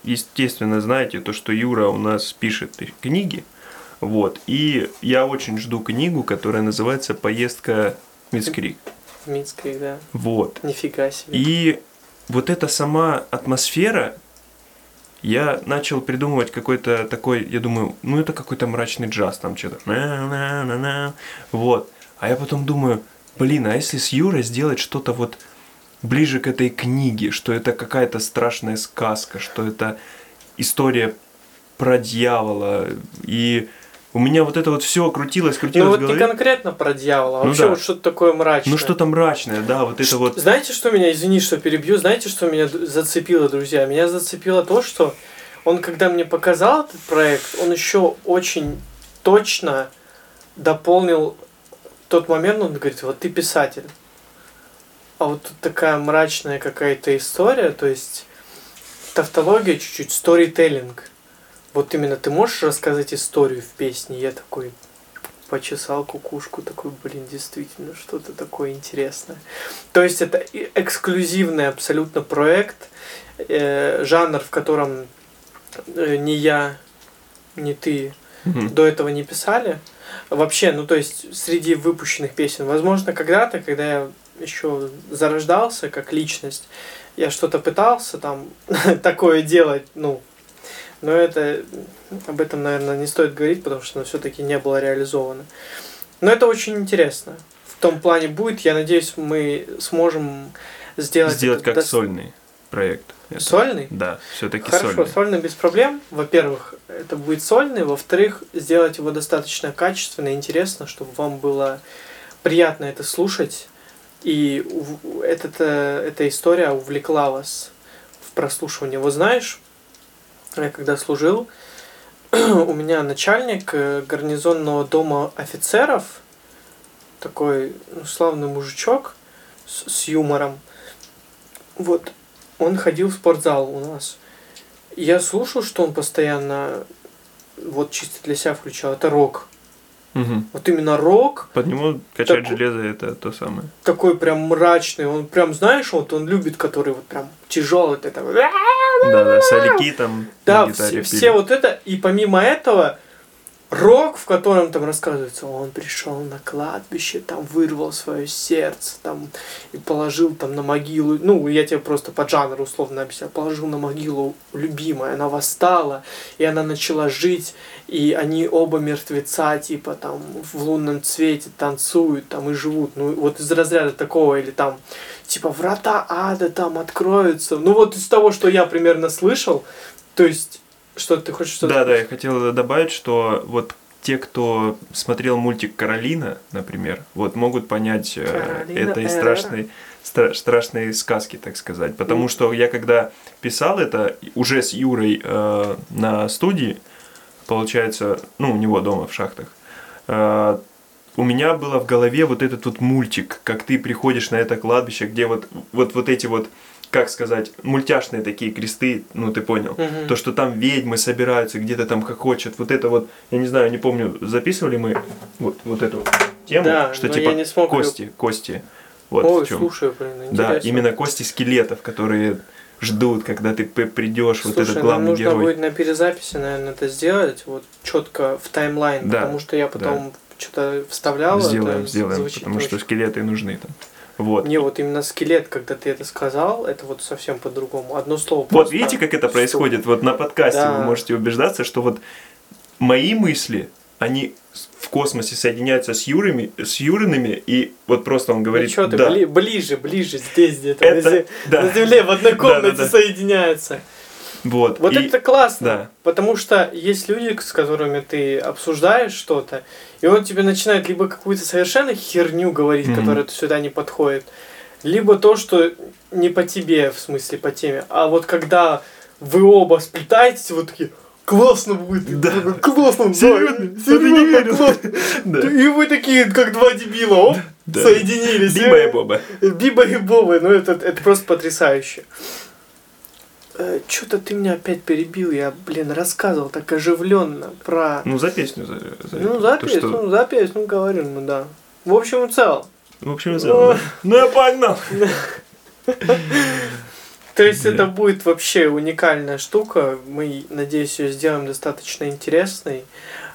естественно знаете, то, что Юра у нас пишет книги. Вот. И я очень жду книгу, которая называется «Поездка в Мицкрик». В Минске, да. Вот. Нифига себе. И вот эта сама атмосфера, я начал придумывать какой-то такой, я думаю, ну это какой-то мрачный джаз, там что-то. Вот. А я потом думаю, блин, а если с Юрой сделать что-то вот ближе к этой книге, что это какая-то страшная сказка, что это история про дьявола, и у меня вот это вот все крутилось, крутилось Ну в вот не голове. конкретно про дьявола, а Ну вообще да. вот что-то такое мрачное. Ну что-то мрачное, да, вот это Ш- вот. Знаете, что меня, извини, что перебью, знаете, что меня зацепило, друзья? Меня зацепило то, что он, когда мне показал этот проект, он еще очень точно дополнил тот момент он говорит, вот ты писатель. А вот тут такая мрачная какая-то история, то есть тавтология чуть-чуть, сторителлинг. Вот именно ты можешь рассказать историю в песне? Я такой почесал кукушку, такой, блин, действительно, что-то такое интересное. То есть это эксклюзивный абсолютно проект, э, жанр, в котором э, ни я, ни ты Мгм. до этого не писали. Вообще, ну то есть среди выпущенных песен, возможно, когда-то, когда я еще зарождался как личность, я что-то пытался там такое делать, ну, но это об этом, наверное, не стоит говорить, потому что оно все-таки не было реализовано. Но это очень интересно. В том плане будет, я надеюсь, мы сможем сделать... Сделать как дос- сольный проект. Это- Сольный? Да, все-таки Хорошо, сольный. сольный без проблем. Во-первых, это будет сольный. Во-вторых, сделать его достаточно качественно и интересно, чтобы вам было приятно это слушать. И этот, э, эта история увлекла вас в прослушивание. Вот знаешь, я когда служил, у меня начальник э, гарнизонного дома офицеров, такой ну, славный мужичок с, с юмором, вот, он ходил в спортзал у нас. Я слушал, что он постоянно вот чисто для себя включал. Это рок. Мгм. Вот именно рок, Под него качать Так- железо это то самое. такой прям мрачный. Он прям, знаешь, вот он любит, который вот прям тяжелый. Это. Да, да, соляки там Да, все, все вот это. И помимо этого, рок, в котором там рассказывается, он пришел на кладбище, там вырвал свое сердце, там и положил там на могилу, ну, я тебе просто по жанру условно объясняю, положил на могилу любимая, она восстала, и она начала жить, и они оба мертвеца, типа там в лунном цвете танцуют там и живут, ну, вот из разряда такого, или там, типа, врата ада там откроются, ну, вот из того, что я примерно слышал, то есть, что ты хочешь что-то Да, да, я хотел добавить, что вот те, кто смотрел мультик Каролина, например, вот могут понять э, Каролина это из Эрера. страшной, стра- страшной сказки, так сказать. Потому Мгм. что я когда писал это уже с Юрой э, на студии, получается, ну, у него дома в шахтах, э, у меня было в голове вот этот вот мультик, как ты приходишь на это кладбище, где вот, вот, вот эти вот, как сказать, мультяшные такие кресты, ну, ты понял, Мгм. то, что там ведьмы собираются, где-то там хохочут, вот это вот, я не знаю, не помню, записывали мы вот, вот эту тему, Да, что типа не смог кости, кости, вот Ой, в чем. слушай, блин, Да, интересно. именно кости скелетов, которые ждут, когда ты придешь, вот этот нам главный нужно герой. будет на перезаписи, наверное, это сделать, вот четко в таймлайн, Да, потому что я потом что-то вставлял. сделаем, это сделаем, потому что очень- скелеты нужны там. Вот. Не, вот именно скелет, когда ты это сказал, это вот совсем по-другому. Одно слово. Вот видите, как это происходит? Вот на подкасте Да. вы можете убеждаться, что вот мои мысли, они в космосе соединяются с Юрами, с Юриными, и вот просто он Ну говорит, что ты, да, бли- ближе, ближе, здесь где-то. Это- на, зе- да. на земле в одной Да, да, комнате да. соединяются. Вот. Вот и- это классно, да. потому что есть люди, с которыми ты обсуждаешь что-то, и он тебе начинает либо какую-то совершенно херню говорить, Мгм. которая сюда не подходит, либо то, что не по тебе, в смысле по теме, а вот когда вы оба сплетаетесь, вот такие, классно будет, Да. классно, да, Серьезно? А не серьезно, классно. Да. И вы такие, как два дебила, оп, Да. соединились. Биба и Боба. Биба и Боба, ну это, это просто потрясающе. Что-то ты меня опять перебил, я, блин, рассказывал так оживленно про... Ну, за песню. За, за Ну, то, запись, что- ну, запись, ну, говорю, ну, да. В общем и целом. В общем, и целом, да. Ну, я погнал. То есть это будет вообще уникальная штука. Мы, надеюсь, ее сделаем достаточно интересной.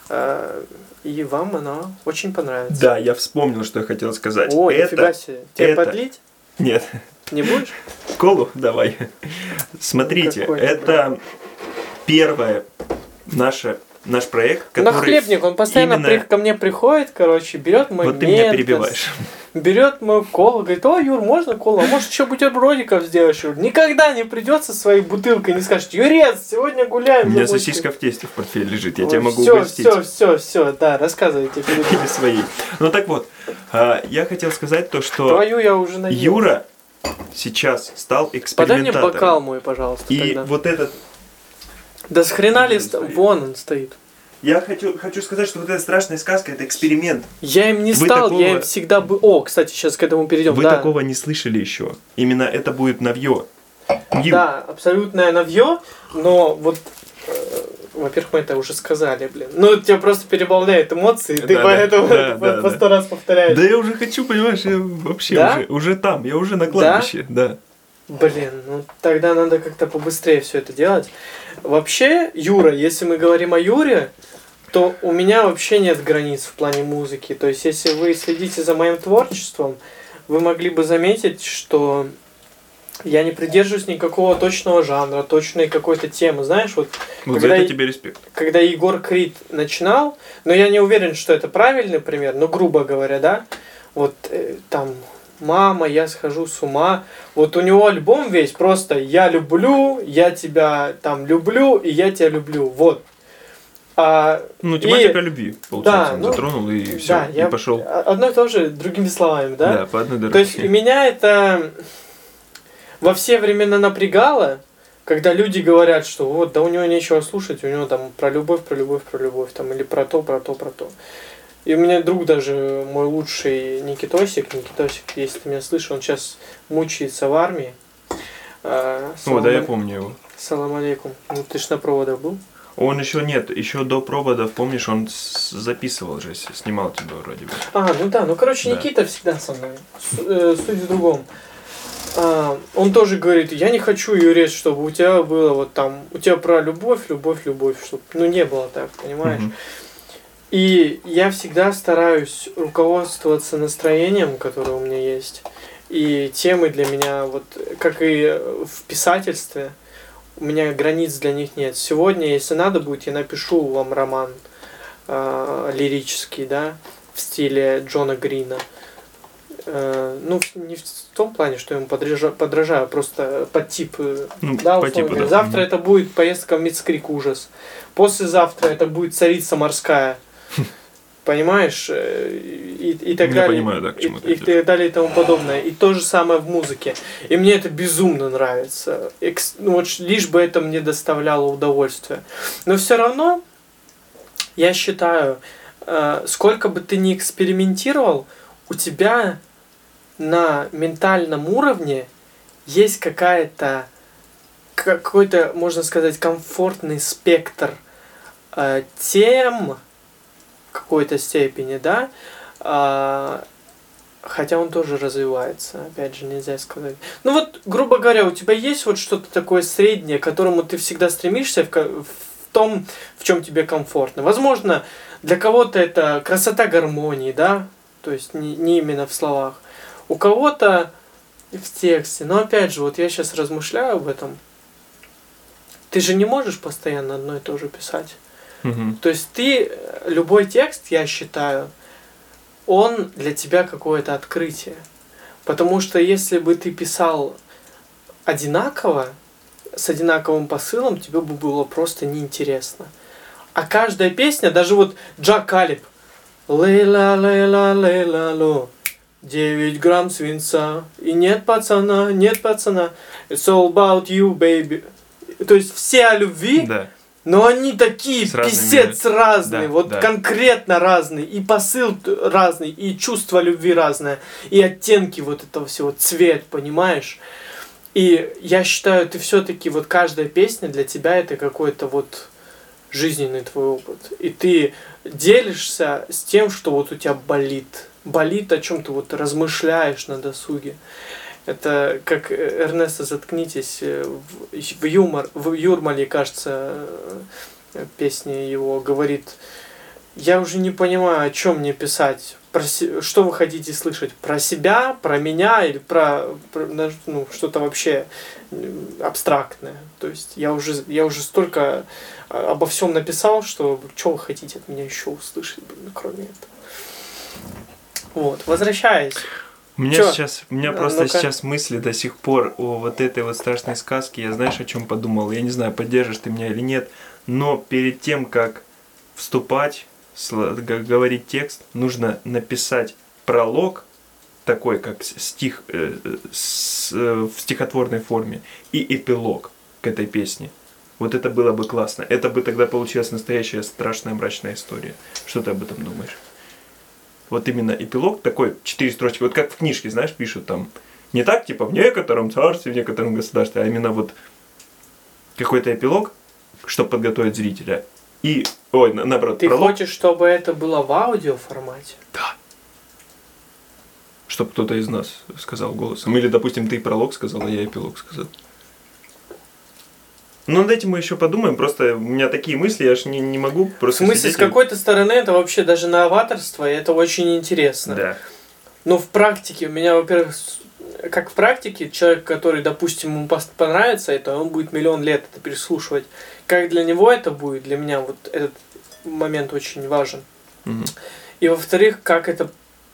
э, И вам она очень понравится. Да, я вспомнил, что я хотел сказать. О, это... нифига себе. Тебе это- подлить? Нет, Не будешь? колу давай. Смотрите, Какой это первое наше, наш проект, На который... хлебник, он постоянно именно- при- ко мне приходит, короче, берет мой Вот ты меня ментос, перебиваешь. берет мою колу, говорит, о, Юр, можно колу? А может еще бутербродиков сделаешь? Юр?» Никогда не придется своей бутылкой, не скажет, Юрец, сегодня гуляем. У меня сосиска в тесте в портфеле лежит, я Ой, тебя могу всё, угостить. Все, все, все, да, рассказывайте. перед- Или своей. Ну так вот, а, я хотел сказать то, что Твою я уже наел. Юра сейчас стал Подай мне экспериментатором. бокал мой, пожалуйста, И тогда. вот этот... Да с хрена ли... Вон он стоит. Я хочу, хочу сказать, что вот эта страшная сказка это эксперимент. Я им не Вы стал, такого- я им всегда бы... О, кстати, сейчас к этому перейдем. Вы да. такого не слышали еще. Именно это будет навье. Да, абсолютное навье, но вот, во-первых, мы это уже сказали, блин. Ну, тебя просто перебавляют эмоции, ты Да, да, поэтому да, по, да. сто раз повторяешь. Да я уже хочу, понимаешь, я вообще Да? уже, уже там, я уже на кладбище, да. Блин, ну тогда надо как-то побыстрее все это делать. Вообще, Юра, если мы говорим о Юре, то у меня вообще нет границ в плане музыки. То есть, если вы следите за моим творчеством, вы могли бы заметить, что я не придерживаюсь никакого точного жанра, точной какой-то темы. Знаешь, вот Вот за Когда это я- тебе респект. когда Егор Крид начинал, но я не уверен, что это правильный пример, но грубо говоря, да, вот э, там мама, я схожу с ума. Вот у него альбом весь просто я люблю, я тебя там люблю, и я тебя люблю. Вот. А, Ну, тематика И- любви, получается, Да, он ну, затронул и все, да, и я пошел. одно и то же другими словами, да? Да, по одной То дороге. есть и меня это во все времена напрягало, когда люди говорят, что вот, да у него нечего слушать, у него там про любовь, про любовь, про любовь, там, или про то, про то, про то. И у меня друг даже, мой лучший Никитосик, Никитосик, если ты меня слышишь, он сейчас мучается в армии. А, О, салам да, я помню его. Салам алейкум. Ну, ты ж на проводах был? Он еще нет, еще до проводов, помнишь, он записывал же, снимал тебя вроде бы. А, ну да, ну короче, Да. Никита всегда со мной. Э, суть в другом. А, он тоже говорит, я не хочу, Юрец, чтобы у тебя было вот там, у тебя про любовь, любовь, любовь, чтобы, ну не было так, понимаешь? Мгм. И я всегда стараюсь руководствоваться настроением, которое у меня есть. И темы для меня, вот как и в писательстве, у меня границ для них нет. Сегодня, если надо будет, я напишу вам роман э, лирический, да, в стиле Джона Грина. Ну, не в том плане, что я ему подража- подражаю, просто под тип. э, Ну, да, по условно типу, да. Завтра Мгм. это будет поездка в Мицкрик ужас. Послезавтра это будет царица морская. Понимаешь? Э, И, и так Я далее. понимаю, да, к чему и, ты и так далее и тому подобное. И то же самое в музыке. И мне это безумно нравится. Экс- ну, вот лишь бы это мне доставляло удовольствие. Но все равно, я считаю, э, сколько бы ты ни экспериментировал, у тебя на ментальном уровне есть какая-то какой-то, можно сказать, комфортный спектр э, тем какой-то степени, да, А, хотя он тоже развивается, опять же, нельзя сказать. Ну вот, грубо говоря, у тебя есть вот что-то такое среднее, к которому ты всегда стремишься в, в том, в чем тебе комфортно. Возможно, для кого-то это красота гармонии, да, то есть не, не именно в словах. У кого-то в тексте. Но опять же, вот я сейчас размышляю об этом. Ты же не можешь постоянно одно и то же писать. Мгм. То есть ты, э, любой текст, я считаю, он для тебя какое-то открытие. Потому что если бы ты писал одинаково, с одинаковым посылом, тебе бы было просто неинтересно. А каждая песня, даже вот Джак Калиб, Лейла, лейла, лейла, ло, 9 грамм свинца, и нет пацана, нет пацана, it's all about you, baby. То есть все о любви, Да. но они такие, С разными- писец разные, Да, вот да. конкретно разные, и посыл разный, и чувство любви разное, и оттенки вот этого всего, цвет, понимаешь? И я считаю, ты все-таки, вот каждая песня для тебя это какой-то вот жизненный твой опыт. И ты делишься с тем, что вот у тебя болит. Болит, о чем ты вот размышляешь на досуге. Это как э, Эрнесто «Заткнитесь» э, в, юмор, в Юрмале, кажется, э, песня его говорит, я уже не понимаю, о чем мне писать. Про се- что вы хотите слышать? Про себя, про меня или про, про, ну, что-то вообще абстрактное? То есть я уже, я уже столько а, обо всем написал, что что вы хотите от меня еще услышать, кроме этого. Вот, возвращаясь. У меня Чё? сейчас, у меня Ну, просто ну-ка. сейчас мысли до сих пор о вот этой вот страшной сказке. Я знаешь, о чем подумал? Я не знаю, поддержишь ты меня или нет, но перед тем, как вступать, говорить текст, нужно написать пролог, такой как стих э, с, э, в стихотворной форме, и эпилог к этой песне. Вот это было бы классно. Это бы тогда получилась настоящая страшная мрачная история. Что ты об этом думаешь? Вот именно эпилог такой, четыре строчки, вот как в книжке, знаешь, пишут там. Не так, типа, в некотором царстве, в некотором государстве, а именно вот какой-то эпилог, чтобы подготовить зрителя. И, ой, на- наоборот, Ты пролог, хочешь, чтобы это было в аудио формате? чтобы кто-то из нас сказал голосом. Или, допустим, ты пролог сказал, а я эпилог сказал. Ну, над этим мы еще подумаем. Просто у меня такие мысли, я же не, не могу В просто смысле, с сидеть какой-то стороны это вообще даже новаторство, и это очень интересно. Да. Но в практике, у меня, во-первых, как в практике, человек, который, допустим, ему понравится это, он будет миллион лет это переслушивать. Как для него это будет, для меня вот этот момент очень важен. Мгм. И во-вторых, как это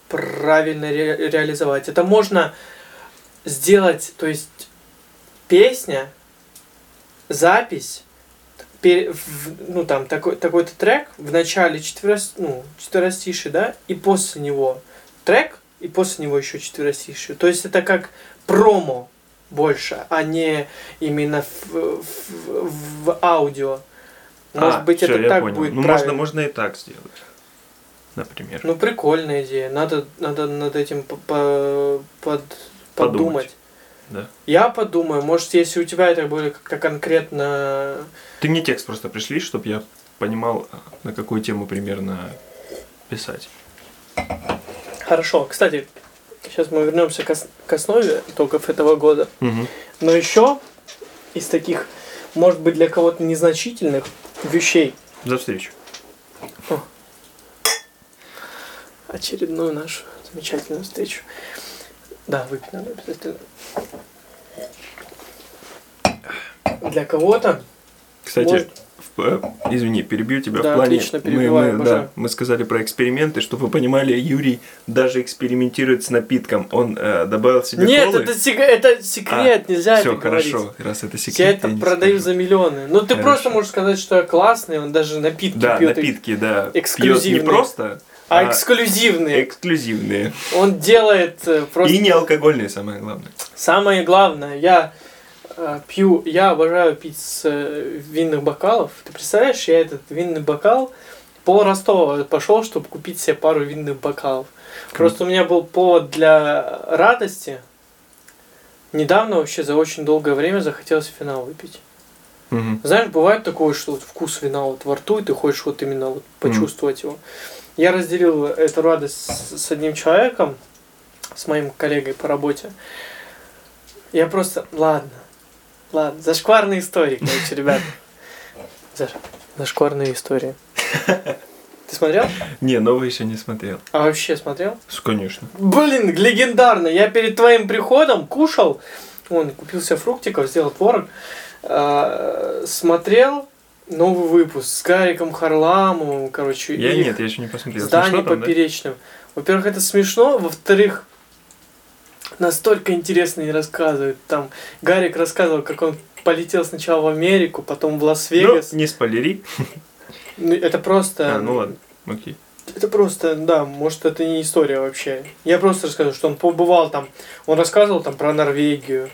правильно ре- реализовать. Это можно сделать, то есть песня, запись, пе- в- ну там такой, такой-то трек в начале четверос, ну, четверостишие, да, и после него трек, и после него еще четверостишие. То есть это как промо больше, а не именно в, в, в аудио. Может А, быть, всё, это так понял. будет Ну, правильно. можно, можно и так сделать. Например. Ну, прикольная идея. Надо, надо над этим по- по- под, Подумать. подумать. Да. Я подумаю, может, если у тебя это будет как-то конкретно... Ты мне текст просто пришли, чтобы я понимал, на какую тему примерно писать. Хорошо. Кстати, сейчас мы вернемся к, ос- к основе итогов этого года. Мгм. Но еще из таких, может быть, для кого-то незначительных вещей, За встречу. очередную нашу замечательную встречу. Да, выпить надо обязательно. Для кого-то Кстати, Может- в- э, извини, перебью тебя Да, в плане. отлично, мы, перебивай, мы, да, мы сказали про эксперименты, чтобы вы понимали, Юрий даже экспериментирует с напитком. Он э, добавил себе Нет, колы. это, сек- это секрет, нельзя Все это говорить. хорошо, раз это секрет. Я это продаю скажу. за миллионы. Ну ты Хорошо. просто можешь сказать, что я классный, он даже напитки Да, пьет. напитки, да. пьет эксклюзивные. не просто, А а эксклюзивные. эксклюзивные. Он делает э, просто... И не алкогольные, самое главное. Самое главное, я э, пью, я обожаю пить с э, винных бокалов. Ты представляешь, я этот винный бокал пол Ростова пошел, чтобы купить себе пару винных бокалов. Просто у меня был повод для радости. Недавно вообще за очень долгое время захотелось вина выпить. Мгм. Знаешь, бывает такое, что вот вкус вина вот во рту, и ты хочешь вот именно вот почувствовать его. Я разделил эту радость с, одним человеком, с моим коллегой по работе. Я просто... Ладно. Ладно. Зашкварные истории, короче, ребят. Заш- Зашкварные истории. Ты смотрел? Не, новый еще не смотрел. А вообще смотрел? Конечно. Блин, легендарно. Я перед твоим приходом кушал. Он купил себе фруктиков, сделал творог. а, смотрел новый выпуск с Гариком Харламовым, короче. Я нет, я еще не посмотрел. с Даней там, да? Поперечным. Во-первых, это смешно. Во-вторых, настолько интересно не рассказывают. Там Гарик рассказывал, как он полетел сначала в Америку, потом в Лас-Вегас. Ну, не спойлери. Ну, это просто... А, ну ладно, окей. Это просто, да, может, это не история вообще. Я просто расскажу, что он побывал там, он рассказывал там про Норвегию,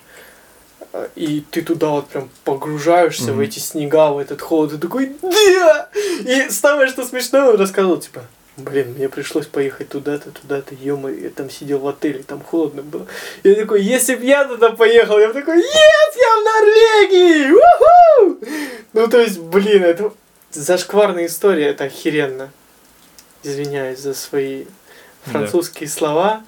и ты туда вот прям погружаешься в Мгм. эти снега, в этот холод, и такой, да! И самое, что смешное, он рассказывал, типа, блин, мне пришлось поехать туда-то, туда-то, ё я там сидел в отеле, там холодно было. Я такой, если б я туда поехал, я бы такой, yes, я в Норвегии! Уху! Ну, то есть, блин, это зашкварная история, это охеренно. Извиняюсь за свои Да. французские слова.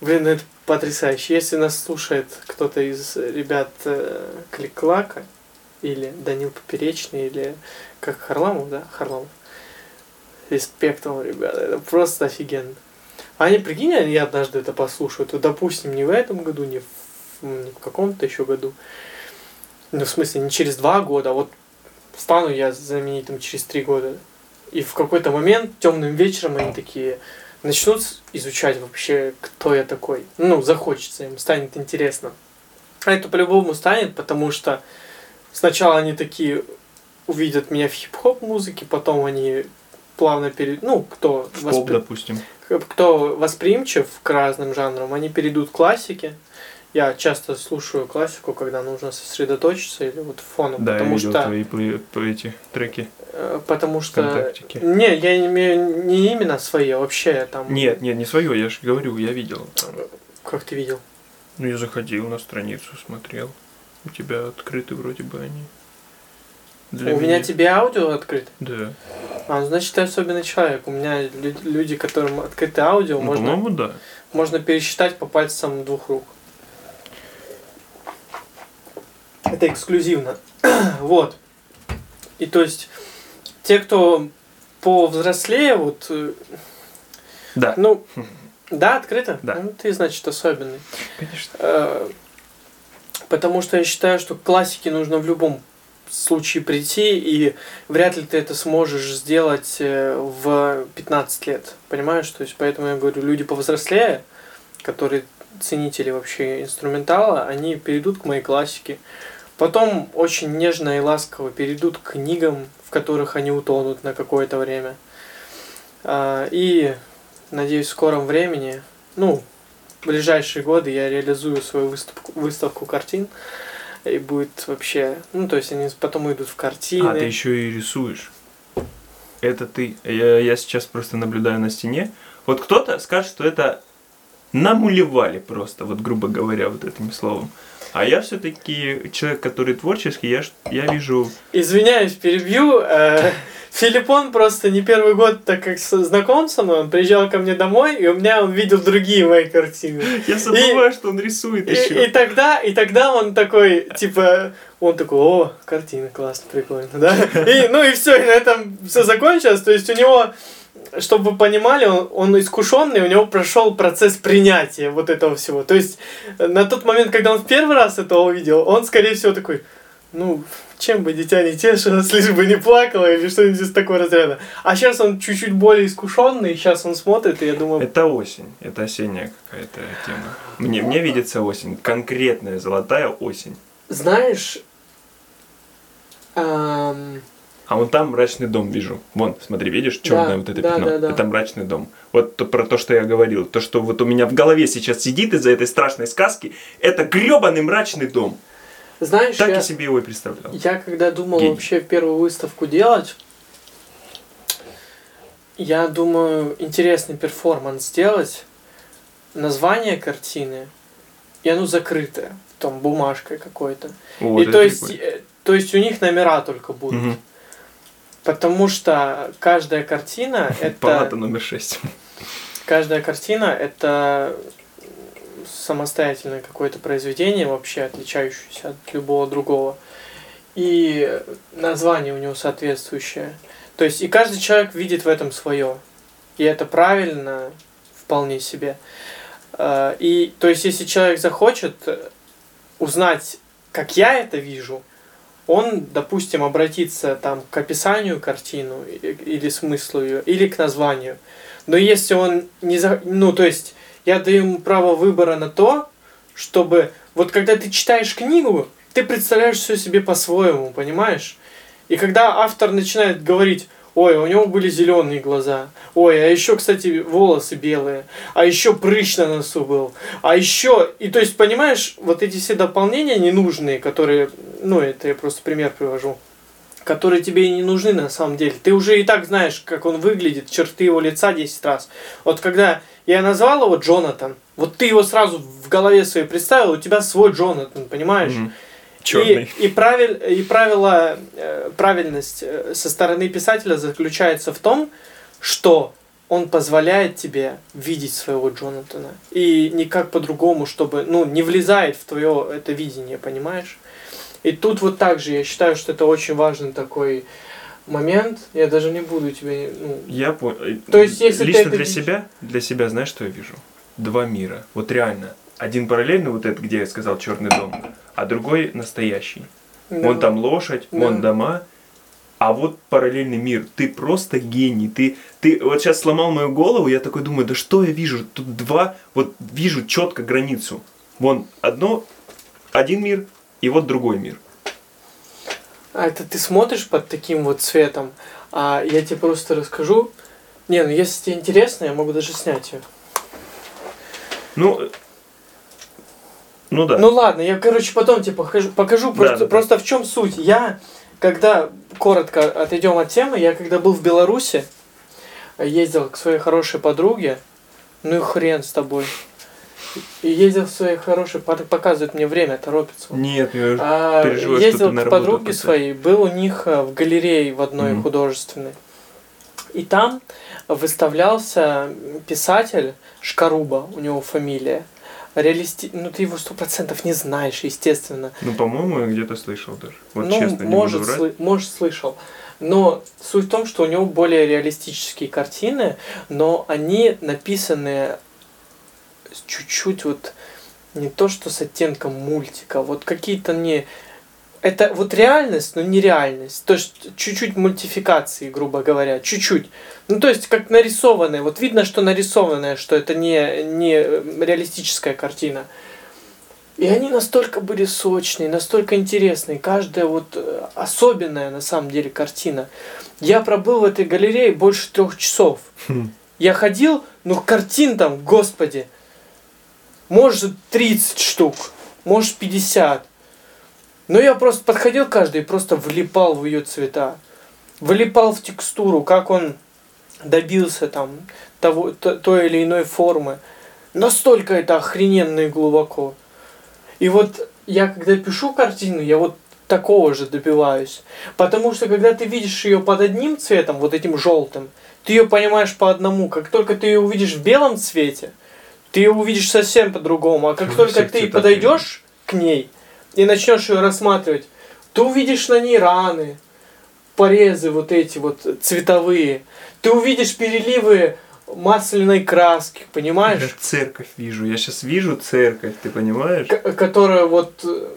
Блин, это потрясающе. Если нас слушает кто-то из ребят э, Кликлака, или Данил Поперечный, или как Харламов, да, Харламов. Респект вам, ребята, это просто офигенно. Они, прикинь, они однажды это послушают. Вот, допустим, не в этом году, не в, не в каком-то еще году. Ну, в смысле, не через два года, а вот стану я знаменитым через три года. И в какой-то момент темным вечером они такие начнут изучать вообще, кто я такой. Ну, захочется им, станет интересно. А это по-любому станет, потому что сначала они такие увидят меня в хип-хоп музыке, потом они плавно перейдут, ну, кто, В поп, воспри- допустим. кто восприимчив к разным жанрам, они перейдут к классике, Я часто слушаю классику, когда нужно сосредоточиться или вот фоном, Да, потому я видел что твои эти треки потому что ВКонтактике. не, я не имею не именно свои, а вообще там. Нет, нет, не свое, я же говорю, я видел. Как ты видел? Ну, я заходил на страницу, смотрел. У тебя открыты вроде бы они. Для У меня тебе аудио открыто. Да. А, ну, значит, ты особенный человек. У меня лю- люди, которым открыто аудио, Ну, можно, по-моему, да. можно пересчитать по пальцам двух рук. Это эксклюзивно. вот. И то есть, те, кто повзрослее, вот, э, Да. ну, да, открыто? Да. Ну, ты, значит, особенный. Конечно. Э, Потому что я считаю, что к классике нужно в любом случае прийти, и вряд ли ты это сможешь сделать э, в 15 лет. Понимаешь? То есть, поэтому я говорю, люди повзрослее, которые ценители вообще инструментала, они перейдут к моей классике. Потом очень нежно и ласково перейдут к книгам, в которых они утонут на какое-то время. А, И, надеюсь, в скором времени, ну, в ближайшие годы я реализую свою выставку, выставку картин. И будет вообще... Ну, то есть они потом идут в картины. А, ты еще и рисуешь. Это ты. Я, я сейчас просто наблюдаю на стене. Вот кто-то скажет, что это намулевали просто, вот грубо говоря, вот этим словом. А я все-таки человек, который творческий, я, я вижу... Извиняюсь, перебью. Э, Филиппон просто не первый год, так как знаком со мной, он приезжал ко мне домой, и у меня он видел другие мои картины. Я забываю, что он рисует И, еще. и тогда, и тогда он такой, типа, он такой, о, картина, классно, прикольно, да? И, ну и все, и на этом все закончилось. То есть у него, чтобы вы понимали, он, он искушенный, у него прошел процесс принятия вот этого всего. То есть э, на тот момент, когда он в первый раз это увидел, он, скорее всего, такой, ну, чем бы дитя не тешилось, лишь бы не плакало или что-нибудь из такого разряда. А сейчас он чуть-чуть более искушенный, сейчас он смотрит, и я думаю, Это осень, это осенняя какая-то тема. Мне, мне видится осень, конкретная золотая осень. знаешь, эм, А вон там мрачный дом вижу. Вон, смотри, видишь, черное Да, вот это да, пятно. да, да. Это мрачный дом. Вот то, про то, что я говорил. То, что вот у меня в голове сейчас сидит из-за этой страшной сказки, это гребаный мрачный дом. знаешь, Так я... я себе его и представлял. Я когда думал Гений. вообще первую выставку делать, я думаю, интересный перформанс сделать, название картины, и оно закрытое, там бумажкой какой-то. Вот, и то есть, прикольно. э, то есть у них номера только будут. Мгм. Потому что каждая картина это Палата номер 6. каждая картина это самостоятельное какое-то произведение, вообще отличающееся от любого другого. И название у него соответствующее. То есть и каждый человек видит в этом свое. И это правильно вполне себе. Э, И то есть если человек захочет узнать, как я это вижу, он, допустим, обратится там к описанию картину или смыслу ее, или к названию. Но если он не за... Ну, то есть, я даю ему право выбора на то, чтобы... Вот когда ты читаешь книгу, ты представляешь все себе по-своему, понимаешь? И когда автор начинает говорить, ой, у него были зеленые глаза, ой, а еще, кстати, волосы белые, а еще прыщ на носу был, а еще... И то есть, понимаешь, вот эти все дополнения ненужные, которые... Ну, это я просто пример привожу которые тебе и не нужны на самом деле. Ты уже и так знаешь, как он выглядит, черты его лица 10 раз. Вот когда я назвал его Джонатан, вот ты его сразу в голове своей представил, у тебя свой Джонатан, понимаешь? Черный. И, и, правиль, и правило, э, правильность э, со стороны писателя заключается в том, что он позволяет тебе видеть своего Джонатана. И никак по-другому, чтобы, ну, не влезает в твое это видение, понимаешь? И тут вот так же я считаю, что это очень важный такой момент. Я даже не буду тебе, ну, Я понял. То есть, если ты Лично это для видишь- себя, для себя, знаешь, что я вижу? Два мира. Вот реально. Один параллельный, вот этот, где я сказал, черный дом, а другой настоящий. да. Вон там лошадь, вон Да. дома. А вот параллельный мир. Ты просто гений. Ты, ты вот сейчас сломал мою голову, я такой думаю, да что я вижу? Тут два, вот вижу четко границу. Вон одно, один мир, и вот другой мир. А это ты смотришь под таким вот цветом, а я тебе просто расскажу. Не, ну если тебе интересно, я могу даже снять ее. Ну, Ну да. Ну ладно, я, короче, потом тебе покажу, покажу Да, просто, да, просто в чем суть. Я, когда, коротко отойдем от темы, я когда был в Беларуси, ездил к своей хорошей подруге, ну и хрен с тобой. И ездил к своей хорошей, показывает мне время, торопится. Нет, я А, переживаю, что ездил на к подруге опоздал. своей, был у них э, в галерее в одной Мгм. художественной. И там выставлялся писатель Шкаруба, у него фамилия. Реалисти... Ну, ты его сто процентов не знаешь, естественно. Ну, по-моему, я где-то слышал даже. Вот ну, честно, не может, буду врать. сли- может, слышал. Но суть в том, что у него более реалистические картины, но они написаны чуть-чуть вот не то, что с оттенком мультика, вот какие-то не... Это вот реальность, но не реальность. То есть чуть-чуть мультификации, грубо говоря, чуть-чуть. Ну, то есть как нарисованное. Вот видно, что нарисованное, что это не, не реалистическая картина. И они настолько были сочные, настолько интересные. Каждая вот э, особенная на самом деле картина. Я пробыл в этой галерее больше трех часов. Хм. Я ходил, ну картин там, господи, может 30 штук, может 50. Но я просто подходил каждый и просто влипал в ее цвета. Влипал в текстуру, как он добился там того, то- той или иной формы. Настолько это охрененно и глубоко. И вот я когда пишу картину, я вот такого же добиваюсь. Потому что когда ты видишь ее под одним цветом, вот этим желтым, ты ее понимаешь по одному. Как только ты ее увидишь в белом цвете, ты ее увидишь совсем по-другому. А как Во только ты подойдешь к ней и начнешь ее рассматривать, ты увидишь на ней раны, порезы вот эти вот цветовые. Ты увидишь переливы масляной краски, Я понимаешь? церковь вижу. Я сейчас вижу церковь, ты понимаешь? К- которая вот э,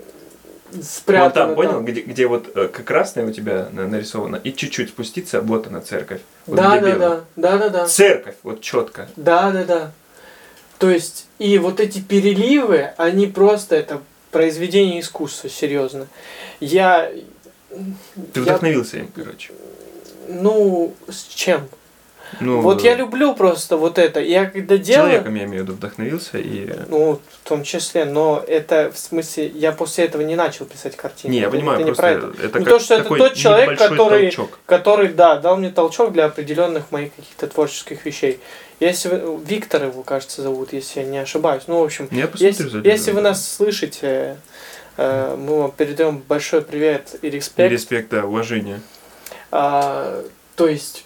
Вот спрятана там, понял, там. где, где вот э, как красное у тебя на- нарисовано, и чуть-чуть спуститься, вот она церковь. Вот Да, да, да, да, да, да. Церковь, вот четко. Да, да, да. То есть, и вот эти переливы, они просто, это произведение искусства, серьезно. Я... Ты я- вдохновился им, короче. Ну, с чем? Ну, вот я люблю просто вот это. Я когда делаю... Человеком, я имею в виду, вдохновился и... Ну, в том числе, но это в смысле, я после этого не начал писать картины. Не, я Это понимаю, не просто про это, это. Ну, то, что это тот человек, который- толчок. который, да, дал мне толчок для определенных моих каких-то творческих вещей. Если вы, Виктор его, кажется, зовут, если я не ошибаюсь. Ну, в общем, Я если, за если вы нас слышите, э, мы вам передаем большой привет и И респект. респект, да, уважение. А, то есть,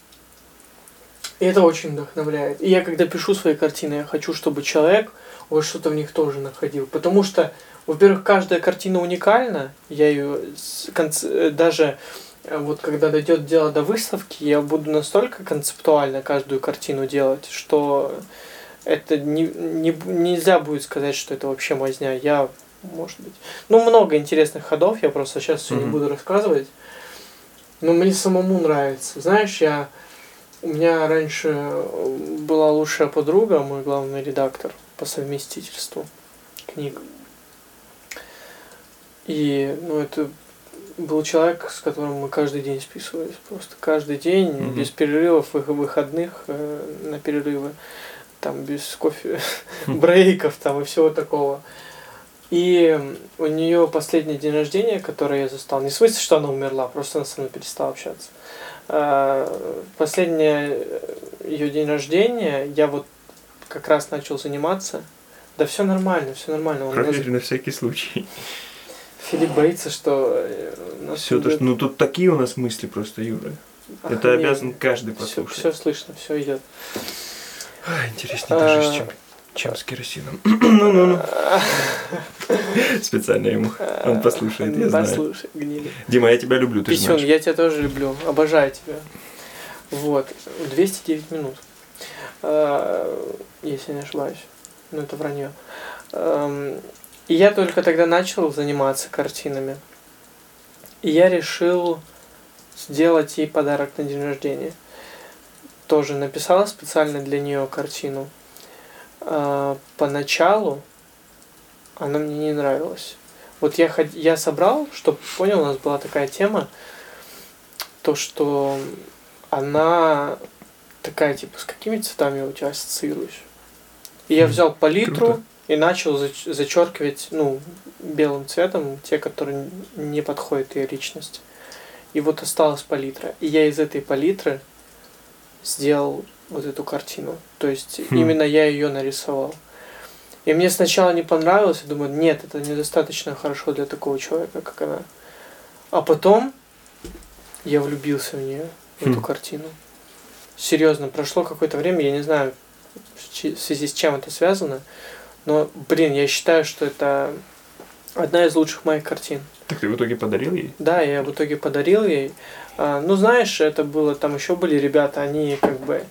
это очень вдохновляет. И я когда пишу свои картины, я хочу, чтобы человек вот что-то в них тоже находил. Потому что, во-первых, каждая картина уникальна. Я ее даже вот когда дойдет дело до выставки, я буду настолько концептуально каждую картину делать, что это не, не, нельзя будет сказать, что это вообще мазня. Я, может быть. Ну, много интересных ходов, я просто сейчас все не Мгм. буду рассказывать. Но мне самому нравится. Знаешь, я... У меня раньше э, была лучшая подруга, мой главный редактор по совместительству книг. И, ну, это был человек, с которым мы каждый день списывались. Просто каждый день, Мгм. без перерывов, вы- выходных э, на перерывы. Там без кофе, Хм. брейков там и всего такого. И у нее последний день рождения, который я застал, не в смысле, что она умерла, просто она со мной перестала общаться. А, Последний ее день рождения, я вот как раз начал заниматься. Да все нормально, все нормально. Он Проверь на всякий случай. Филипп боится, что э, Все, то, будет что, ну тут такие у нас мысли просто, Юра. Это охрененно. обязан каждый Все, послушать. все слышно, все идет. А, интереснее А, даже, чем, чем с керосином. Ну-ну-ну. Специально ему. Он послушает, я знаю. Послушай, гнили. Дима, я тебя люблю, ты Писюн, я тебя тоже люблю, обожаю тебя. Вот, 209 минут. А, Если не ошибаюсь. Ну, это вранье. И я только тогда начал заниматься картинами. И я решил сделать ей подарок на день рождения. Тоже написала специально для нее картину. А, Поначалу она мне не нравилась. Вот я, я собрал, чтобы понял, у нас была такая тема, то, что она такая, типа, с какими цветами у тебя ассоциируюсь. И я взял палитру, Круто. И начал зач- зачеркивать, ну, белым цветом те, которые не подходят ее личности. И вот осталась палитра. И я из этой палитры сделал вот эту картину. То есть Хм. именно я ее нарисовал. И мне сначала не понравилось, я думаю, нет, это недостаточно хорошо для такого человека, как она. А потом я влюбился в нее, в эту Хм. картину. Серьезно, прошло какое-то время, я не знаю, в связи с чем это связано, но, блин, я считаю, что это одна из лучших моих картин. Так ты в итоге подарил ей? Да, я в итоге подарил ей. А, ну, знаешь, это было, там еще были ребята, они как бы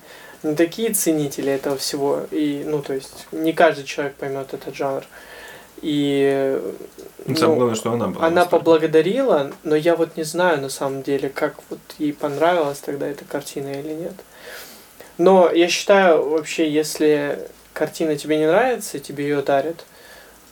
не такие ценители этого всего. И, ну, то есть, не каждый человек поймет этот жанр. И Ну, самое ну, главное, что она была. она поблагодарила, но я вот не знаю на самом деле, как вот ей понравилась тогда эта картина или нет. Но я считаю, вообще, если картина тебе не нравится, и тебе ее дарят,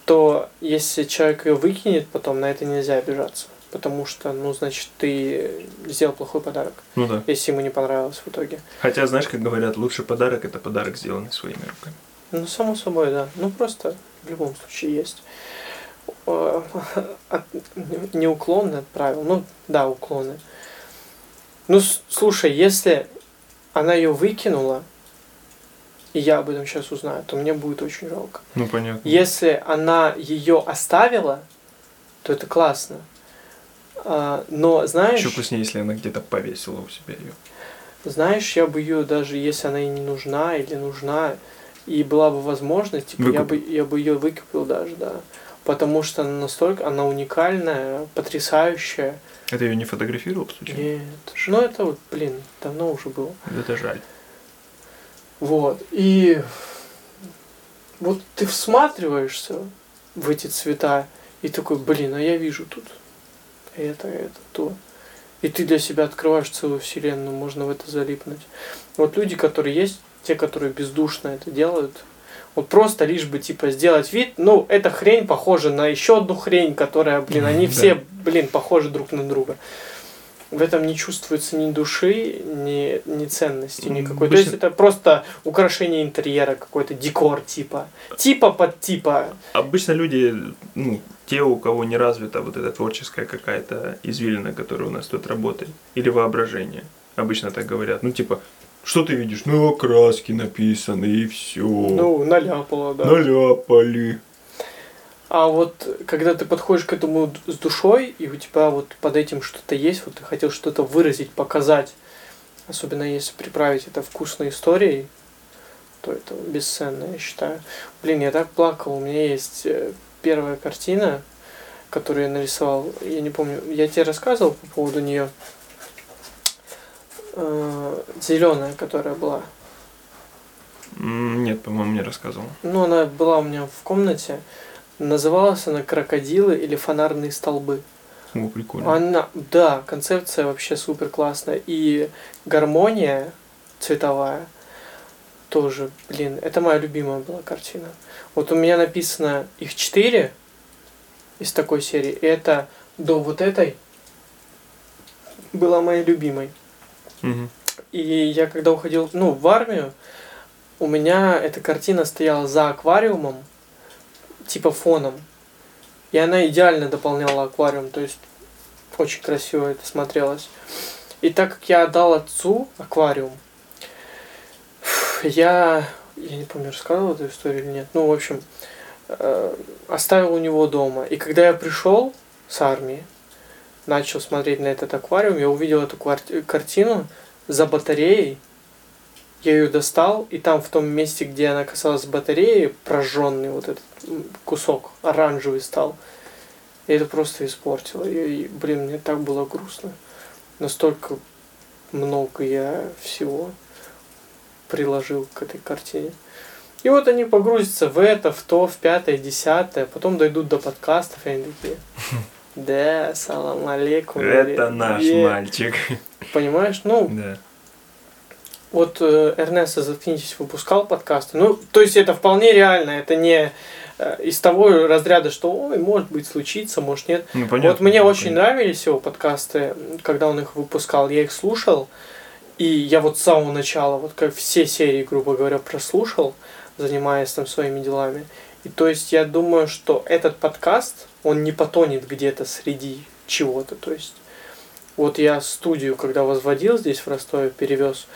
то если человек ее выкинет, потом на это нельзя обижаться. Потому что, ну, значит, ты сделал плохой подарок, Ну да. если ему не понравилось в итоге. Хотя, знаешь, как говорят, лучший подарок это подарок, сделанный своими руками. Ну, само собой, да. Ну, просто в любом случае есть от- не уклоны от правил. Ну, да, уклоны. Ну, слушай, если она ее выкинула, и я об этом сейчас узнаю, то мне будет очень жалко. Ну понятно. Если она ее оставила, то это классно. А, но знаешь, Еще класснее, если она где-то повесила у себя ее. знаешь, я бы ее даже если она ей не нужна или нужна, и была бы возможность, типа, я бы, я бы ее выкупил даже, да. Потому что она настолько, она уникальная, потрясающая. Это ее не фотографировал, случайно? Нет. Ну это вот, блин, давно уже было. Это жаль. Вот. И вот ты всматриваешься в эти цвета и такой, блин, а я вижу тут это, это, то. И ты для себя открываешь целую вселенную, можно в это залипнуть. Вот люди, которые есть, те, которые бездушно это делают, вот просто лишь бы типа сделать вид, ну, эта хрень похожа на еще одну хрень, которая, блин, они все, блин, похожи друг на друга. В этом не чувствуется ни души, ни, ни ценности никакой. То есть обычно- это просто украшение интерьера, какой-то декор типа. Типа под типа. Обычно люди, ну, те, у кого не развита вот эта творческая какая-то извилина, которая у нас тут работает, или воображение, обычно так говорят. Ну, типа, что ты видишь? Ну, краски написаны, и все. Ну, наляпало, да. Наляпали. А вот когда ты подходишь к этому с душой, и у тебя вот под этим что-то есть, вот ты хотел что-то выразить, показать, особенно если приправить это вкусной историей, то это бесценно, я считаю. Блин, я так плакал, у меня есть э, первая картина, которую я нарисовал, я не помню, я тебе рассказывал по поводу нее, зеленая, которая была. Нет, по-моему, не рассказывал. Ну, она была у меня в комнате. Называлась она «Крокодилы» или «Фонарные столбы». О, прикольно. Она, да, концепция вообще супер классная. И гармония цветовая тоже, блин, это моя любимая была картина. Вот у меня написано их четыре из такой серии. И это до вот этой была моей любимой. Мгм. И я когда уходил, ну, в армию, у меня эта картина стояла за аквариумом, типа фоном. И она идеально дополняла аквариум, то есть очень красиво это смотрелось. И так как я отдал отцу аквариум, я, я не помню, рассказывал эту историю или нет, ну, в общем, э, оставил у него дома. И когда я пришел с армии, начал смотреть на этот аквариум, я увидел эту картину за батареей, я ее достал, и там в том месте, где она касалась батареи, прожженный вот этот кусок оранжевый стал. И это просто испортило. И, и, блин, мне так было грустно. Настолько много я всего приложил к этой картине. И вот они погрузятся в это, в то, в пятое, десятое, потом дойдут до подкастов, и они такие, да, салам алейкум. Это наш Е». мальчик. Понимаешь? Ну, Да. вот э, Эрнесто «Заткнитесь» выпускал подкасты. Ну, то есть это вполне реально, это не из того разряда, что, ой, может быть, случится, может, нет. Ну, понятно. вот мне очень понятно. нравились его подкасты, когда он их выпускал, я их слушал, и я вот с самого начала, вот как все серии, грубо говоря, прослушал, занимаясь там своими делами. И то есть я думаю, что этот подкаст, он не потонет где-то среди чего-то. То есть вот я студию, когда возводил здесь в Ростове, перевез,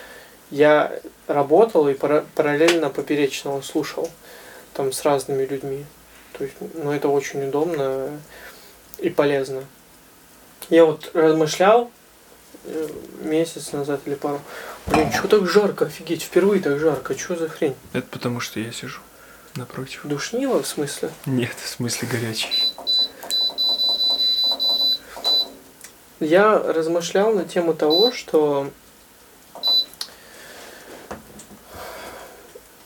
я работал и параллельно поперечного слушал там с разными людьми. То есть, ну, это очень удобно и полезно. Я вот размышлял э, месяц назад или пару. Блин, что так жарко, офигеть, впервые так жарко, что за хрень? Это потому что я сижу напротив. Душнило в смысле? Нет, в смысле горячий. Я размышлял на тему того, что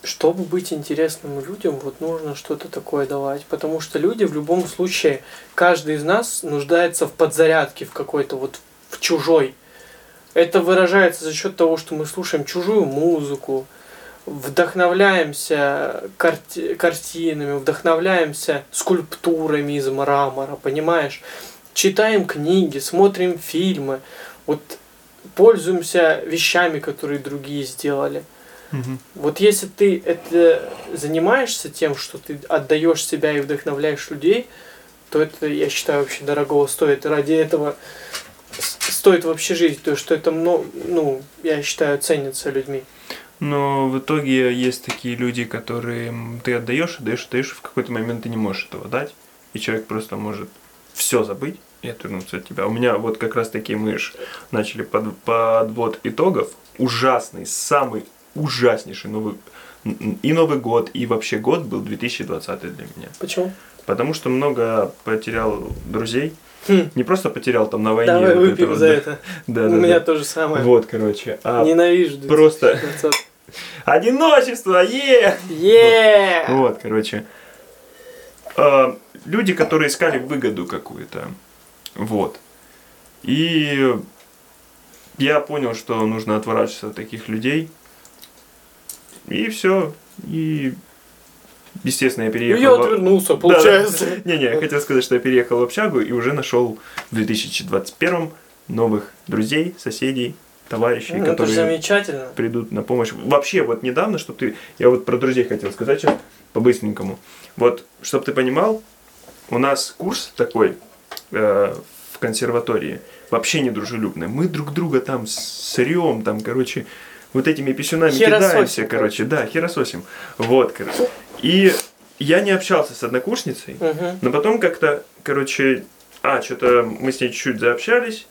чтобы быть интересным людям, вот нужно что-то такое давать. Потому что люди в любом случае, каждый из нас нуждается в подзарядке, в какой-то вот в чужой. Это выражается за счет того, что мы слушаем чужую музыку, вдохновляемся карти- картинами, вдохновляемся скульптурами из мрамора, понимаешь? Читаем книги, смотрим фильмы, вот пользуемся вещами, которые другие сделали – Угу. Вот если ты это занимаешься тем, что ты отдаешь себя и вдохновляешь людей, то это, я считаю, вообще дорогого стоит. И ради этого стоит вообще жить, то что это, ну, ну, я считаю, ценится людьми. Но в итоге есть такие люди, которые ты отдаешь, отдаешь, отдаешь, в какой-то момент ты не можешь этого дать, и человек просто может все забыть и отвернуться от тебя. У меня вот как раз таки мы начали под, подвод итогов. Ужасный, самый ужаснейший Новый и Новый год, и вообще год был 2020 для меня. Почему? Потому что много потерял друзей. Хм. Не просто потерял там на войне. Давай вот выпьем это, за да. это. Да, У да, меня да. то же самое. Вот, короче. А Ненавижу. Просто... Одиночество, е! Е! Вот, короче. А, люди, которые искали выгоду какую-то. Вот. И я понял, что нужно отворачиваться от таких людей. И все. И естественно, я переехал. Ну, я отвернулся, получается. Не-не, я хотел сказать, что я переехал в общагу и уже нашел в 2021 новых друзей, соседей, товарищей, ну, которые замечательно. придут на помощь. Вообще, вот недавно, чтобы ты... Я вот про друзей хотел сказать сейчас по-быстренькому. Вот, чтобы ты понимал, у нас курс такой э, в консерватории вообще не дружелюбный. Мы друг друга там срем, там, короче, вот этими писюнами кидаемся, короче, да, херососим. Вот, короче. И я не общался с однокурсницей, угу. но потом как-то, короче, а, что-то мы с ней чуть-чуть заобщались,